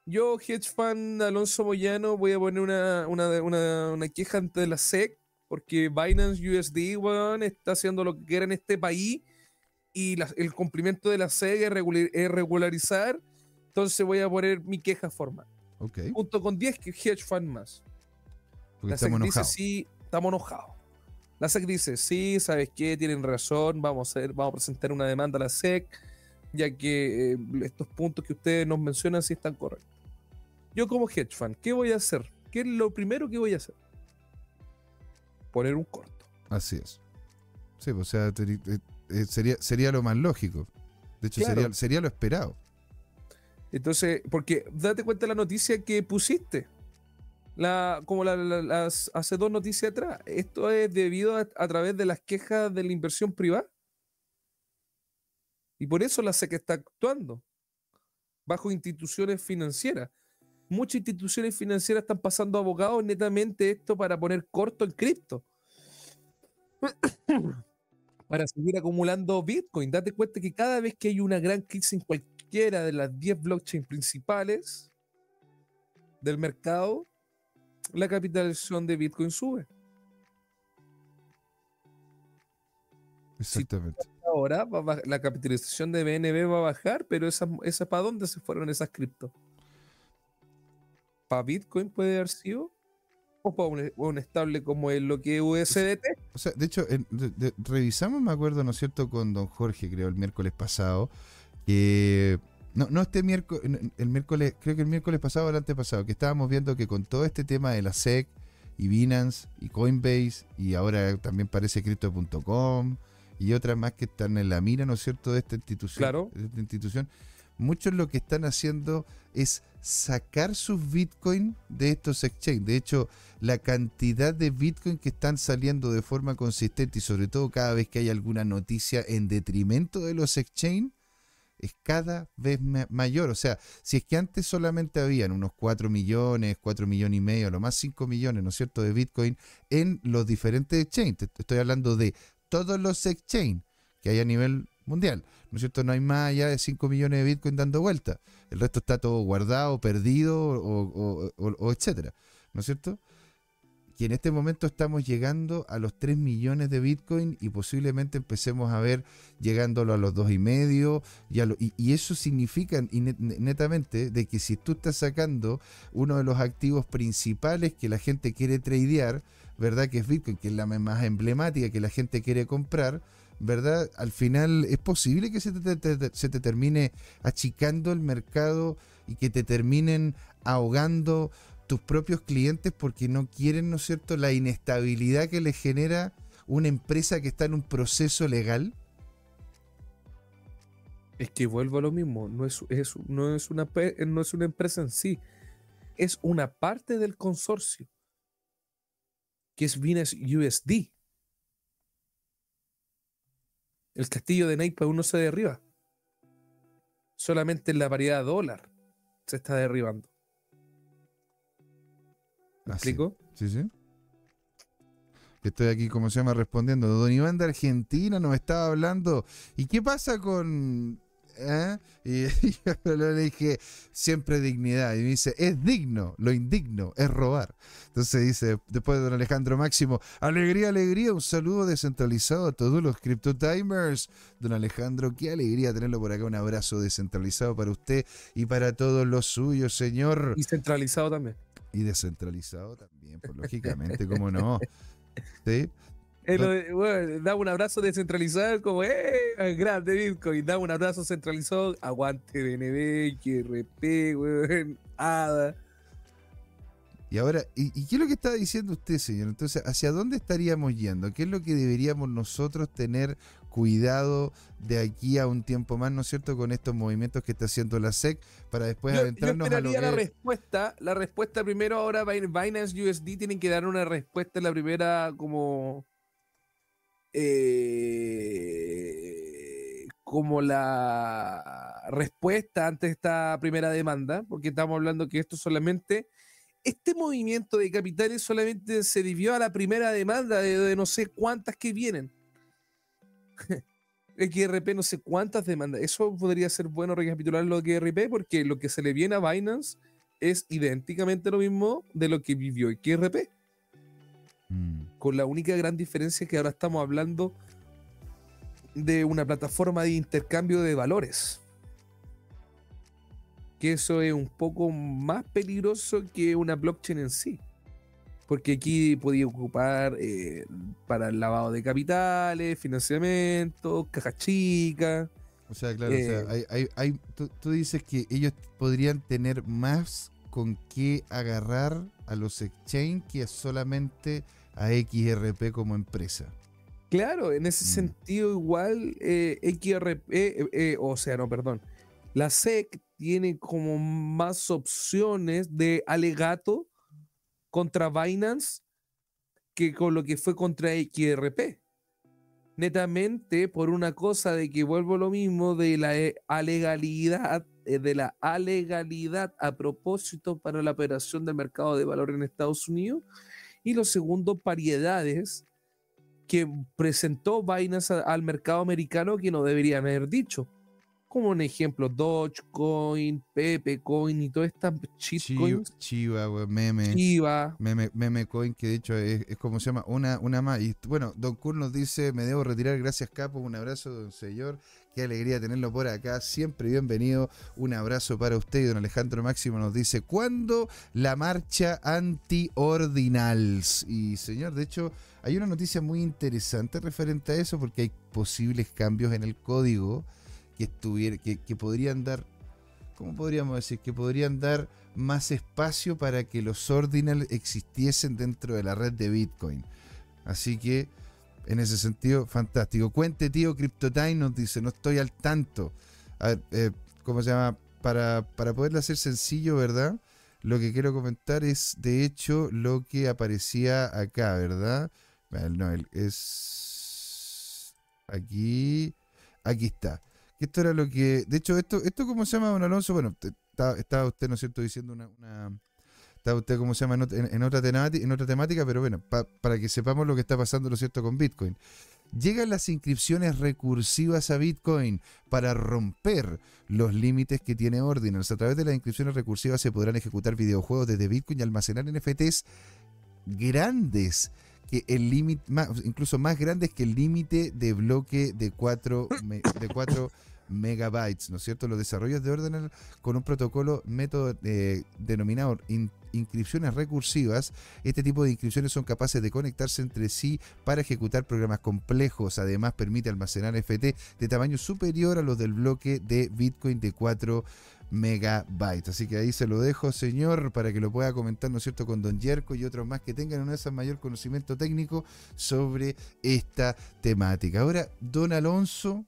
Yo, hedge fund Alonso Moyano, voy a poner una, una, queja ante la SEC porque Binance USD está haciendo lo que quiera en este país y el cumplimiento de la SEC es, regularizar. Entonces voy a poner mi queja formal. Junto con 10 hedge fund más la SEC dice sí, estamos enojados. La SEC dice, sí, ¿sabes qué? Tienen razón, vamos a, vamos a presentar una demanda a la SEC, ya que eh, estos puntos que ustedes nos mencionan sí están correctos. Yo como hedge fund, ¿qué voy a hacer? ¿Qué es lo primero que voy a hacer? Poner un corto. Así es. Sí, o sea, eh, eh, sería, sería lo más lógico. De hecho, sería, sería lo esperado. Entonces, porque date cuenta de la noticia que pusiste. La, como las, hace dos noticias atrás. Esto es debido a, través de las quejas de la inversión privada. Y por eso la SEC está actuando bajo instituciones financieras. Muchas instituciones financieras están pasando abogados netamente esto para poner corto el cripto. para seguir acumulando Bitcoin. Date cuenta que cada vez que hay una gran crisis en cualquiera de las 10 blockchains principales del mercado, la capitalización de Bitcoin sube. Exactamente. ahora la capitalización de BNB va a bajar, pero esa, esa ¿para dónde se fueron esas criptos? ¿Para Bitcoin puede haber sido? ¿O para un, estable como es lo que es USDT? O sea, de hecho, revisamos, me acuerdo, ¿no es cierto?, con don Jorge, creo, el miércoles pasado, que no, no este miércoles, el miércoles, creo que el miércoles pasado o el antepasado, que estábamos viendo que con todo este tema de la SEC y Binance y Coinbase y ahora también parece Crypto.com y otras más que están en la mira, ¿no es cierto?, de esta institución. Claro. De esta institución. Muchos lo que están haciendo es sacar sus Bitcoin de estos exchanges. De hecho, la cantidad de Bitcoin que están saliendo de forma consistente y sobre todo cada vez que hay alguna noticia en detrimento de los exchanges, es cada vez mayor. O sea, si es que antes solamente habían unos 4 millones, 4 millones y medio, lo más 5 millones, ¿no es cierto?, de Bitcoin en los diferentes exchanges. Estoy hablando de todos los exchanges que hay a nivel mundial. ¿No es cierto? No hay más allá de 5 millones de Bitcoin dando vuelta. El resto está todo guardado, perdido o, o etcétera. ¿No es cierto? Que en este momento estamos llegando a los 3 millones de Bitcoin y posiblemente empecemos a ver llegándolo a los 2,5 y medio. Y, eso significa netamente de que si tú estás sacando uno de los activos principales que la gente quiere tradear, ¿verdad? Que es Bitcoin, que es la más emblemática que la gente quiere comprar. ¿verdad? Al final es posible que se se te, termine achicando el mercado y que te terminen ahogando tus propios clientes porque no quieren, ¿no es cierto?, la inestabilidad que les genera una empresa que está en un proceso legal? Es que vuelvo a lo mismo, no es, no es, una, no es una empresa en sí, es una parte del consorcio, que es Venus USD. El castillo de Naipa uno se derriba. Solamente en la variedad dólar se está derribando. ¿Me explico? Sí, sí. Estoy aquí, como se llama, respondiendo. Don Iván de Argentina nos estaba hablando. ¿Y qué pasa con ¿eh? Y, yo le dije, siempre dignidad. Y me dice, es digno, lo indigno, es robar. Entonces dice, después de don Alejandro Máximo, alegría, alegría, un saludo descentralizado a todos los Crypto Timers. Don Alejandro, qué alegría tenerlo por acá, un abrazo descentralizado para usted y para todos los suyos, señor. Y centralizado también. Y descentralizado también, pues lógicamente, cómo no. ¿Sí? da un abrazo descentralizado como, ¡eh! Grande Bitcoin. Da un abrazo centralizado. Aguante BNB, QRP, weón. ADA. Y ahora, ¿y, qué es lo que está diciendo usted, señor? Entonces, ¿hacia dónde estaríamos yendo? ¿Qué es lo que deberíamos nosotros tener cuidado de aquí a un tiempo más, ¿no es cierto?, con estos movimientos que está haciendo la SEC para después adentrarnos a lo que... la respuesta, la respuesta primero ahora Binance USD tienen que dar una respuesta en la primera como eh, como la respuesta ante esta primera demanda, porque estamos hablando que esto solamente, este movimiento de capitales solamente se debió a la primera demanda de, no sé cuántas que vienen. XRP no sé cuántas demandas. Eso podría ser bueno recapitular lo de XRP porque lo que se le viene a Binance es idénticamente lo mismo de lo que vivió XRP. Mm. Con la única gran diferencia que ahora estamos hablando de una plataforma de intercambio de valores. Que eso es un poco más peligroso que una blockchain en sí. Porque aquí podía ocupar eh, para el lavado de capitales, financiamiento, caja chica. O sea, claro, eh, hay, tú, dices que ellos podrían tener más con qué agarrar a los exchange que solamente a XRP como empresa. Claro, en ese Mm. sentido igual eh, XRP, eh, o sea, no, perdón, la SEC tiene como más opciones de alegato contra Binance que con lo que fue contra XRP. Netamente por una cosa de que vuelvo lo mismo de la eh, alegalidad, eh, de la alegalidad a propósito para la operación del mercado de valor en Estados Unidos. Y lo segundo, variedades que presentó Binance al mercado americano que no deberían haber dicho. Como un ejemplo, Dogecoin, Pepecoin y todas estas shitcoins. Chiva, meme. Chiva. Meme, meme coin, que de hecho es, es como se llama, una, una más. Y bueno, Don Cool nos dice, me debo retirar, gracias Capo, un abrazo, don señor. Qué alegría tenerlo por acá, siempre bienvenido. Un abrazo para usted. Y don Alejandro Máximo nos dice, ¿cuándo la marcha anti-ordinals? Y señor, de hecho, hay una noticia muy interesante referente a eso, porque hay posibles cambios en el código que, que, podrían dar, ¿cómo podríamos decir? Que podrían dar más espacio para que los ordinals existiesen dentro de la red de Bitcoin. Así que, en ese sentido, fantástico. Cuente, tío, CryptoTime nos dice, no estoy al tanto. Eh, ¿cómo se llama? Para, para poderlo hacer sencillo, ¿verdad? Lo que quiero comentar es, de hecho, lo que aparecía acá, ¿verdad? No, es aquí, aquí está. Esto era lo que, de hecho, esto, esto ¿cómo se llama, don Alonso? Bueno, estaba, estaba usted, ¿no es cierto?, diciendo una, una- estaba usted, ¿cómo se llama?, en, ot- en- en otra, temática, en otra temática, pero bueno, pa- para que sepamos lo que está pasando, ¿no es cierto?, con Bitcoin. Llegan las inscripciones recursivas a Bitcoin para romper los límites que tiene Ordinals. A través de las inscripciones recursivas se podrán ejecutar videojuegos desde Bitcoin y almacenar NFTs grandes que el límite incluso más grandes que el límite de bloque de 4 de 4 megabytes, ¿no es cierto? Los desarrollos de Ordinal con un protocolo método eh, denominado in- inscripciones recursivas, este tipo de inscripciones son capaces de conectarse entre sí para ejecutar programas complejos. Además, permite almacenar FT de tamaño superior a los del bloque de Bitcoin de 4 megabytes. Así que ahí se lo dejo, señor, para que lo pueda comentar, ¿no es cierto?, con Don Yerko y otros más que tengan una mayor conocimiento técnico sobre esta temática. Ahora, Don Alonso,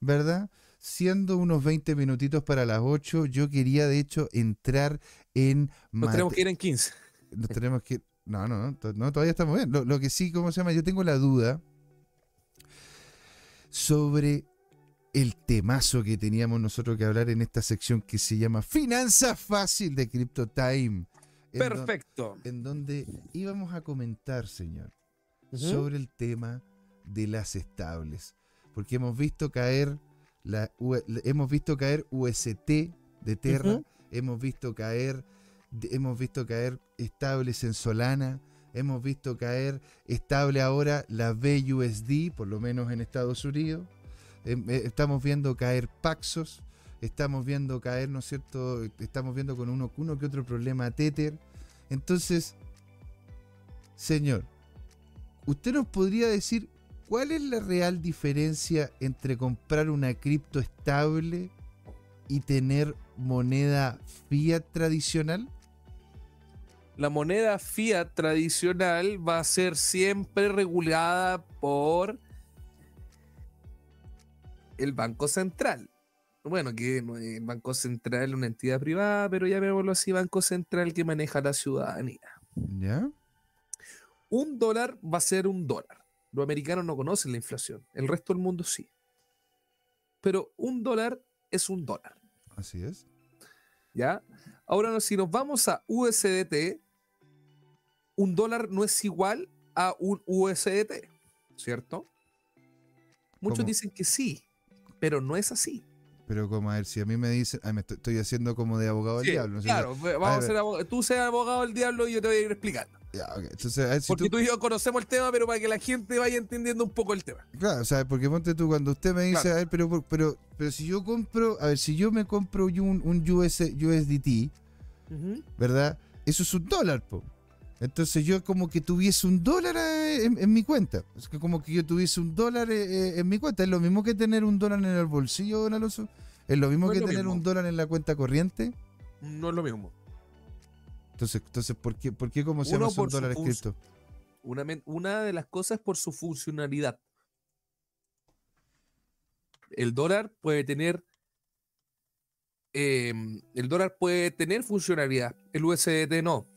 ¿verdad? Siendo unos 20 minutitos para las 8, yo quería de hecho entrar en... Nos tenemos que ir en 15. nos tenemos que... No, no, no, no, todavía estamos bien. Lo, lo que sí, ¿cómo se llama? Yo tengo la duda sobre el temazo que teníamos nosotros que hablar en esta sección que se llama Finanzas Fácil de Crypto Time. en don- Perfecto. en donde íbamos a comentar, señor, sobre el tema de las estables. Porque hemos visto caer la, U- la- hemos visto caer UST de Terra, hemos visto caer hemos visto caer estables en Solana, hemos visto caer estable ahora la BUSD, por lo menos en Estados Unidos. Em, eh, Estamos viendo caer Paxos, estamos viendo caer, ¿no es cierto? Estamos viendo con uno, uno que otro problema Tether. Entonces, señor, ¿usted nos podría decir cuál es la real diferencia entre comprar una cripto estable y tener moneda fiat tradicional? La moneda fiat tradicional va a ser siempre regulada por el Banco Central. Bueno, que no es el Banco Central es una entidad privada, pero llamémoslo así, Banco Central que maneja la ciudadanía. ¿Ya? Un dólar va a ser un dólar. Los americanos no conocen la inflación, el resto del mundo sí. Pero un dólar es un dólar. Así es. ¿Ya? Ahora, si nos vamos a USDT, un dólar no es igual a un USDT, ¿cierto? Muchos ¿Cómo? dicen que sí, pero no es así. Pero como a ver, si a mí me dicen, ah, me estoy, estoy haciendo como de abogado del Sí, diablo. ¿no es cierto? claro, vamos a ser abog- tú seas abogado del diablo y yo te voy a ir explicando. Ya, ok. Entonces, a ver, si Porque tú- tú y yo conocemos el tema, pero para que la gente vaya entendiendo un poco el tema. Claro, o sea, porque ponte tú cuando usted me dice, Claro. a ver, pero, pero, pero si yo compro, a ver, si yo me compro un, un US, USDT, ¿verdad? Eso es un dólar, po. Entonces yo como que tuviese un dólar eh, en, en mi cuenta. Es que como que yo tuviese un dólar eh, eh, en mi cuenta. Es lo mismo que tener un dólar en el bolsillo, don Alonso. Es lo mismo No que lo tener mismo. un dólar en la cuenta corriente. No es lo mismo. Entonces, entonces ¿por qué, por qué cómo se llama son dólares cripto? Una, una de las cosas es por su funcionalidad. el dólar puede tener em, el dólar puede tener funcionalidad, el USDT no.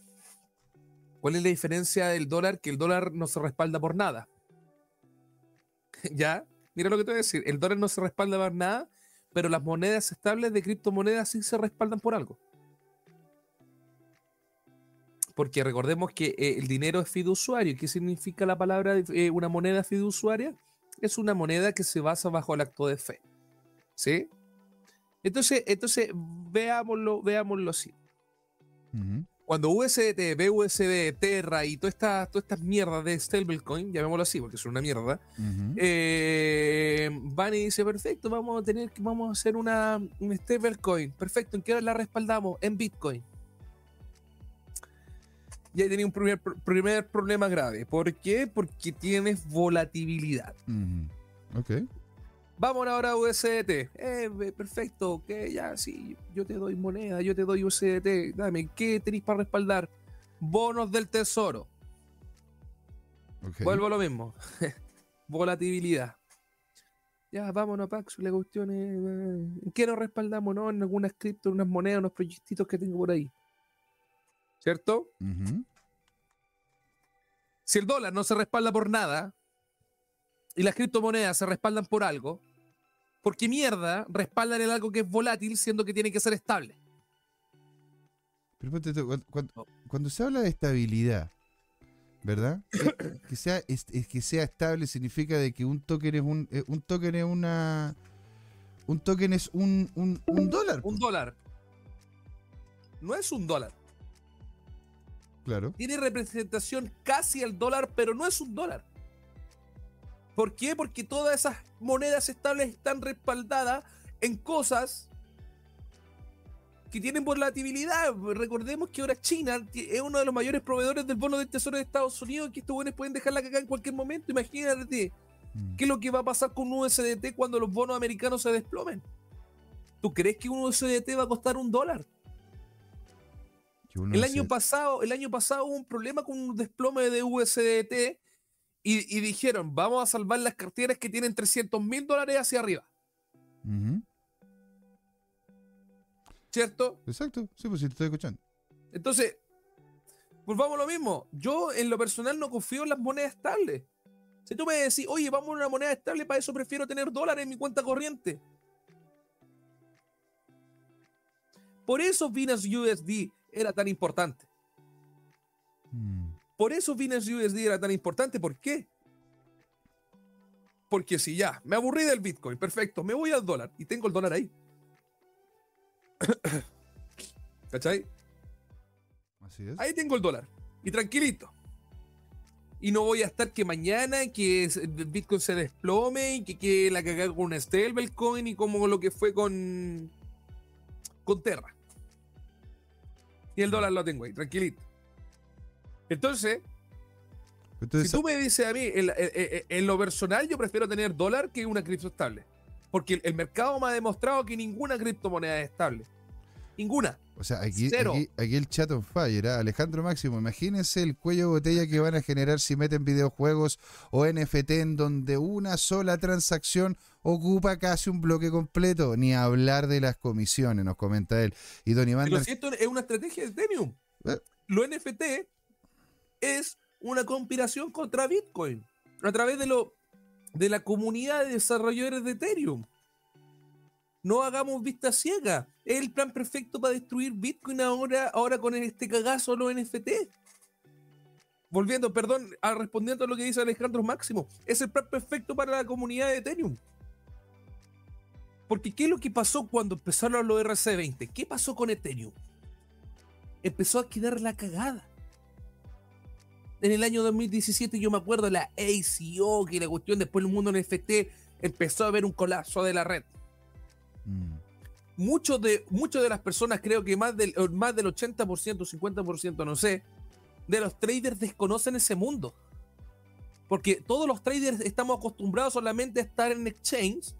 ¿Cuál es la diferencia del dólar? Que el dólar no se respalda por nada. ¿Ya? Mira lo que te voy a decir. El dólar no se respalda por nada, pero las monedas estables de criptomonedas sí se respaldan por algo. Porque recordemos que eh, el dinero es fiduciario. ¿Qué significa la palabra eh, una moneda fiduciaria? Es una moneda que se basa bajo el acto de fe. ¿Sí? Entonces, entonces veámoslo, veámoslo así. Cuando USDT, BUSD, Terra y todas estas todas estas mierdas de stablecoin, llamémoslo así porque son una mierda, eh, van y dicen, perfecto, vamos a tener vamos a hacer una, un stablecoin. Perfecto, ¿en qué hora la respaldamos? En Bitcoin y ahí tenía un primer, primer problema grave. ¿Por qué? Porque tienes volatilidad. Ok. Vamos ahora a USDT. Eh, perfecto, ok, ya, sí, yo te doy moneda, yo te doy USDT. Dame, ¿qué tenéis para respaldar? Bonos del tesoro. Vuelvo a lo mismo. Volatilidad. Ya, vámonos, Pax, la cuestión es. ¿En qué nos respaldamos? ¿No? En algunas cripto, unas monedas, unos proyectitos que tengo por ahí. ¿Cierto? Si el dólar no se respalda por nada y las criptomonedas se respaldan por algo, ¿por qué mierda respaldan el algo que es volátil siendo que tiene que ser estable? Pero cuando, se habla de estabilidad, ¿verdad? que, sea, que sea estable significa de que un token es un, eh, un token es una un token es un, un, un dólar. Un dólar. No es un dólar. Claro. Tiene representación casi al dólar, pero no es un dólar. ¿Por qué? Porque todas esas monedas estables están respaldadas en cosas que tienen volatilidad. Recordemos que ahora China es uno de los mayores proveedores del bono del Tesoro de Estados Unidos, que estos buenos pueden dejar la cagada en cualquier momento. Imagínate mm. qué es lo que va a pasar con un USDT cuando los bonos americanos se desplomen. ¿Tú crees que un USDT va a costar un dólar? El año, pasado, el año pasado hubo un problema con un desplome de USDT y, dijeron, vamos a salvar las carteras que tienen 300 mil dólares hacia arriba. ¿Cierto? Exacto, sí, pues sí, te estoy escuchando. Entonces, pues vamos a lo mismo. Yo en lo personal no confío en las monedas estables. Si tú me decís, oye, vamos a una moneda estable, para eso prefiero tener dólares en mi cuenta corriente. Por eso Binance USD era tan importante. Mm. Por eso Binance USD era tan importante. ¿Por qué? Porque si ya me aburrí del Bitcoin, perfecto, me voy al dólar y tengo el dólar ahí. ¿Cachai? Así es. Ahí tengo el dólar y tranquilito. Y no voy a estar que mañana que el Bitcoin se desplome y que, que la cagada con un stablecoin y como lo que fue con, con Terra. Y el dólar lo tengo ahí, tranquilito. Entonces, si tú me dices a mí, en, lo personal, yo prefiero tener dólar que una cripto estable. Porque el, mercado me ha demostrado que ninguna criptomoneda es estable. Ninguna. O sea, aquí, aquí, el chat on fire, ¿ah? Alejandro Máximo, imagínense el cuello de botella que van a generar si meten videojuegos o NFT en donde una sola transacción ocupa casi un bloque completo, ni hablar de las comisiones, nos comenta él. Y Don Iván... Lo cierto es una estrategia de Ethereum. ¿Eh? Lo NFT es una conspiración contra Bitcoin a través de, lo, de la comunidad de desarrolladores de Ethereum. No hagamos vista ciega. Es el plan perfecto para destruir Bitcoin ahora, ahora con este cagazo los NFT. Volviendo, perdón, a respondiendo a lo que dice Alejandro Máximo, es el plan perfecto para la comunidad de Ethereum. Porque ¿qué es lo que pasó cuando empezaron los RC20? ¿Qué pasó con Ethereum? Empezó a quedar la cagada. En el año 2017 yo me acuerdo la ACO, que la cuestión después el mundo NFT empezó a ver un colapso de la red. Mm. Muchos de, de las personas, creo que más del, más del 80%, 50%, no sé, de los traders desconocen ese mundo. Porque todos los traders estamos acostumbrados solamente a estar en exchange,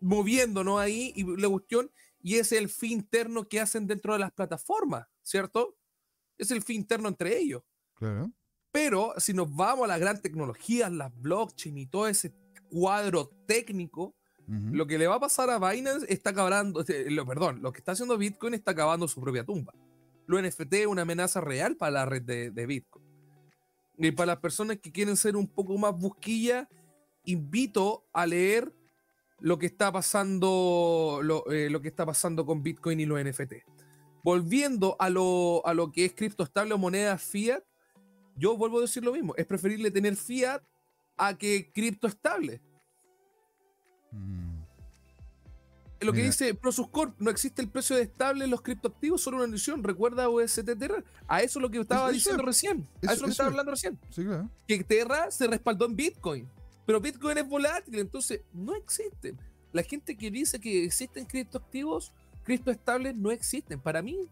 moviéndonos ahí y la cuestión, y es el fin interno que hacen dentro de las plataformas, ¿cierto? Es el fin interno entre ellos. Claro. Pero si nos vamos a la gran tecnología, las blockchain y todo ese cuadro técnico, Ujú. Lo que le va a pasar a Binance está acabando, este, lo, perdón, lo que está haciendo Bitcoin está acabando su propia tumba. Lo NFT es una amenaza real para la red de, de Bitcoin. Y para las personas que quieren ser un poco más busquillas, invito a leer lo que está pasando, lo, eh, lo que está pasando con Bitcoin y los NFT. Volviendo a lo, a lo que es criptoestable o moneda fiat, yo vuelvo a decir lo mismo. Es preferible tener fiat a que criptoestable. Mm. Lo que dice Prosus Corp, no existe el precio de estable en los criptoactivos, solo una ilusión. Recuerda UST Terra. A eso es lo que estaba Eso- diciendo eso- recién. a eso es lo que estaba es. hablando recién. Sí, claro. Que Terra se respaldó en Bitcoin. Pero Bitcoin es volátil, entonces no existen. La gente que dice que existen criptoactivos, criptoestables, no existen. Para mí,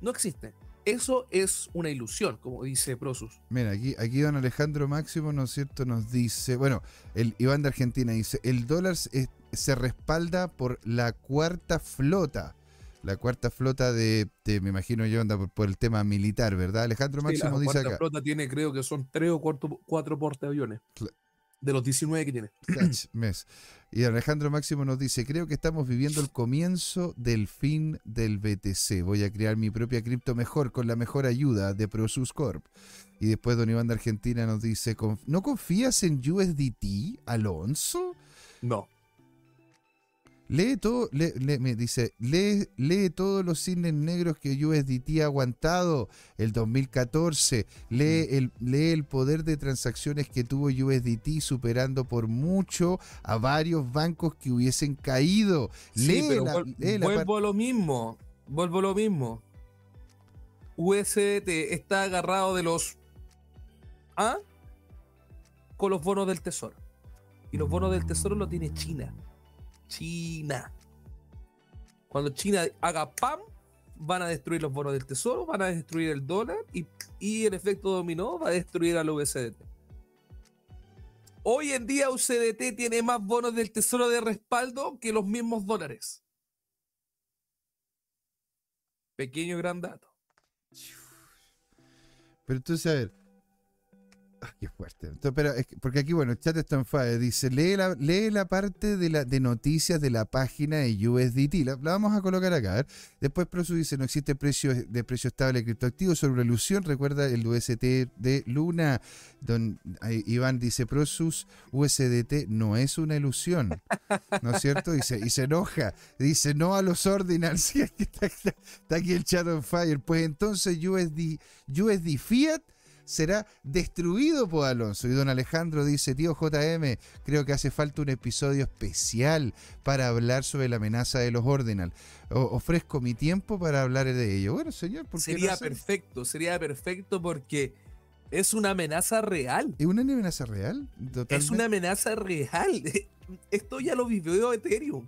no existen. Eso es una ilusión, como dice Prosus. Mira, aquí, aquí don Alejandro Máximo, ¿no es cierto? Nos dice, bueno, el Iván de Argentina dice, el dólar se, se respalda por la cuarta flota. La cuarta flota de, de, me imagino yo, anda por, por el tema militar, ¿verdad? Alejandro Sí, Máximo la dice cuarta acá. flota tiene, creo que son tres o cuatro, cuatro portaaviones. De los 19 que tiene. Mes. Y Alejandro Máximo nos dice, creo que estamos viviendo el comienzo del fin del BTC. Voy a crear mi propia cripto mejor con la mejor ayuda de Prosus Corp. Y después Don Iván de Argentina nos dice, "¿Conf- ¿no confías en USDT, Alonso? No. Lee todo, lee- lee- me dice, lee, lee todos los cines negros que USDT ha aguantado el 2014. Lee el, lee el poder de transacciones que tuvo USDT superando por mucho a varios bancos que hubiesen caído. Sí, lee pero la- vuel- lee la vuelvo a lo mismo. Vuelvo a lo mismo. USDT está agarrado de los ¿Ah? con los bonos del tesoro. Y los bonos del tesoro lo tiene China. China. Cuando China haga PAM, van a destruir los bonos del tesoro, van a destruir el dólar y, y el efecto dominó va a destruir al USDT. Hoy en día USDT tiene más bonos del tesoro de respaldo que los mismos dólares. Pequeño gran dato. Pero entonces, a ver. Ah, qué fuerte. Entonces, pero es que- porque aquí, bueno, el chat está en fire. Dice, lee la, la parte de, la, noticias de la página de USDT. La, la vamos a colocar acá. a. Después Prosu dice, no existe precio de precio estable de criptoactivos sobre una ilusión. Recuerda el UST de Luna. Don Iván dice, Prosus, USDT no es una ilusión. ¿No es cierto? Y se, y se enoja. Dice, no a los ordinals. Está- está aquí el chat on fire. Pues entonces USD, USD Fiat será destruido por Alonso. Y don Alejandro dice, tío JM, creo que hace falta un episodio especial para hablar sobre la amenaza de los Ordinal. O- ofrezco mi tiempo para hablar de ello. Bueno, señor, ¿por qué Sería no perfecto, sería perfecto porque es una amenaza real. ¿Es una amenaza real? Es una amenaza real. Esto ya lo vivió Ethereum.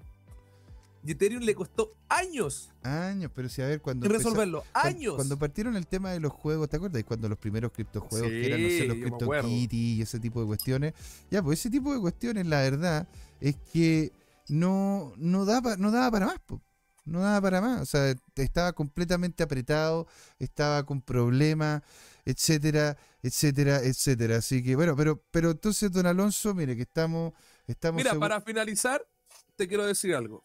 Y Ethereum le costó años Años, pero si a ver, cuando... resolverlo. Años. Cuando partieron el tema de los juegos, ¿te acuerdas? Cuando los primeros criptojuegos, que eran, no sé, Sí, los. CryptoKitty y ese tipo de cuestiones. Ya, pues ese tipo de cuestiones, la verdad, es que no, no, daba, no daba para más, po. No daba para más. O sea, estaba completamente apretado, estaba con problemas, etcétera, etcétera, etcétera. Así que, bueno, pero, pero entonces, don Alonso, mire que estamos. estamos Mira, para finalizar, te quiero decir algo.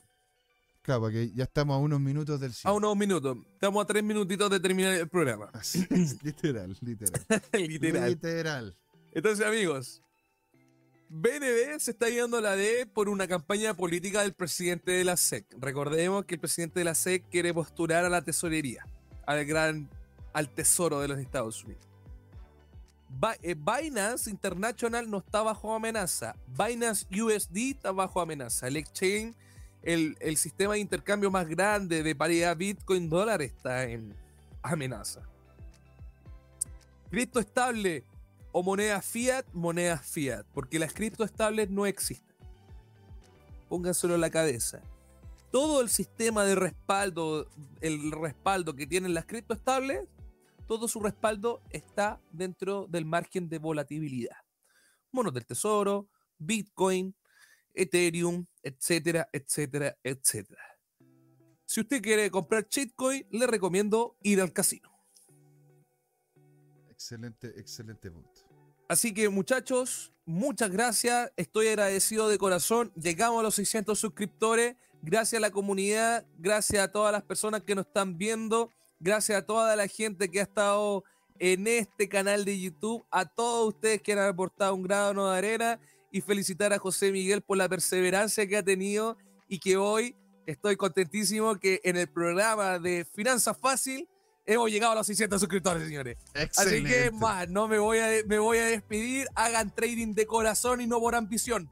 Claro, que ya estamos a unos minutos del A cine. unos minutos. Estamos a tres minutitos de terminar el programa. Así es, literal, literal. Literal. Literal. Entonces, amigos, BNB se está a la D por una campaña política del presidente de la SEC. Recordemos que el presidente de la SEC quiere postular a la tesorería, al gran, al tesoro de los Estados Unidos. Eh, Binance International no está bajo amenaza. Binance USD está bajo amenaza. El exchange, el, el sistema de intercambio más grande de paridad Bitcoin dólar está en amenaza. Cripto estable o moneda fiat, moneda fiat, porque las criptoestables no existen. Pónganselo en la cabeza. Todo el sistema de respaldo, el respaldo que tienen las criptoestables, todo su respaldo está dentro del margen de volatilidad. Monos del tesoro, Bitcoin, Ethereum, etcétera, etcétera, etcétera. Si usted quiere comprar shitcoin, le recomiendo ir al casino. Excelente, excelente punto. Así que muchachos, muchas gracias. Estoy agradecido de corazón. Llegamos a los 600 suscriptores. Gracias a la comunidad, gracias a todas las personas que nos están viendo, gracias a toda la gente que ha estado en este canal de YouTube, a todos ustedes que han aportado un grado de arena y felicitar a José Miguel por la perseverancia que ha tenido y que hoy estoy contentísimo que en el programa de Finanzas Fácil hemos llegado a los 600 suscriptores, señores. Así que más, no me voy, a, me voy a despedir, hagan trading de corazón y no por ambición.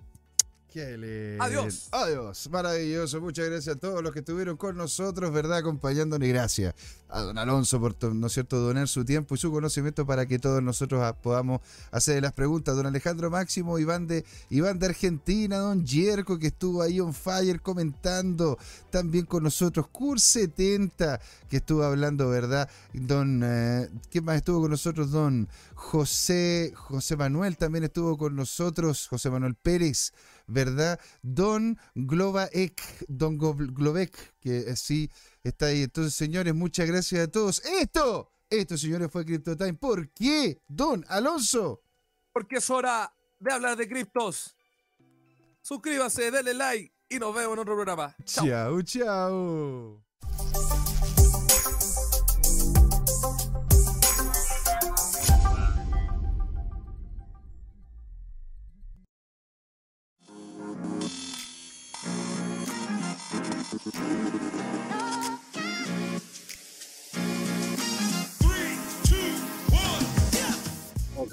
Adiós. Adiós. Maravilloso. Muchas gracias a todos los que estuvieron con nosotros, ¿verdad? Acompañándonos. Y gracias a don Alonso por, ¿no es cierto?, donar su tiempo y su conocimiento para que todos nosotros ah, podamos hacer las preguntas. Don Alejandro Máximo, Iván de, Iván de Argentina, don Yerko, que estuvo ahí on fire comentando también con nosotros. Cur 70, que estuvo hablando, ¿verdad? Don, eh, ¿qué más estuvo con nosotros? Don José, José Manuel también estuvo con nosotros, José Manuel Pérez. ¿Verdad? Don Globaek, Don Globek, que eh, sí está ahí. Entonces, señores, muchas gracias a todos. Esto, esto, señores, fue CryptoTime. ¿Por qué, Don Alonso? Porque es hora de hablar de criptos. Suscríbase, denle like y nos vemos en otro programa. Chao, chao. ha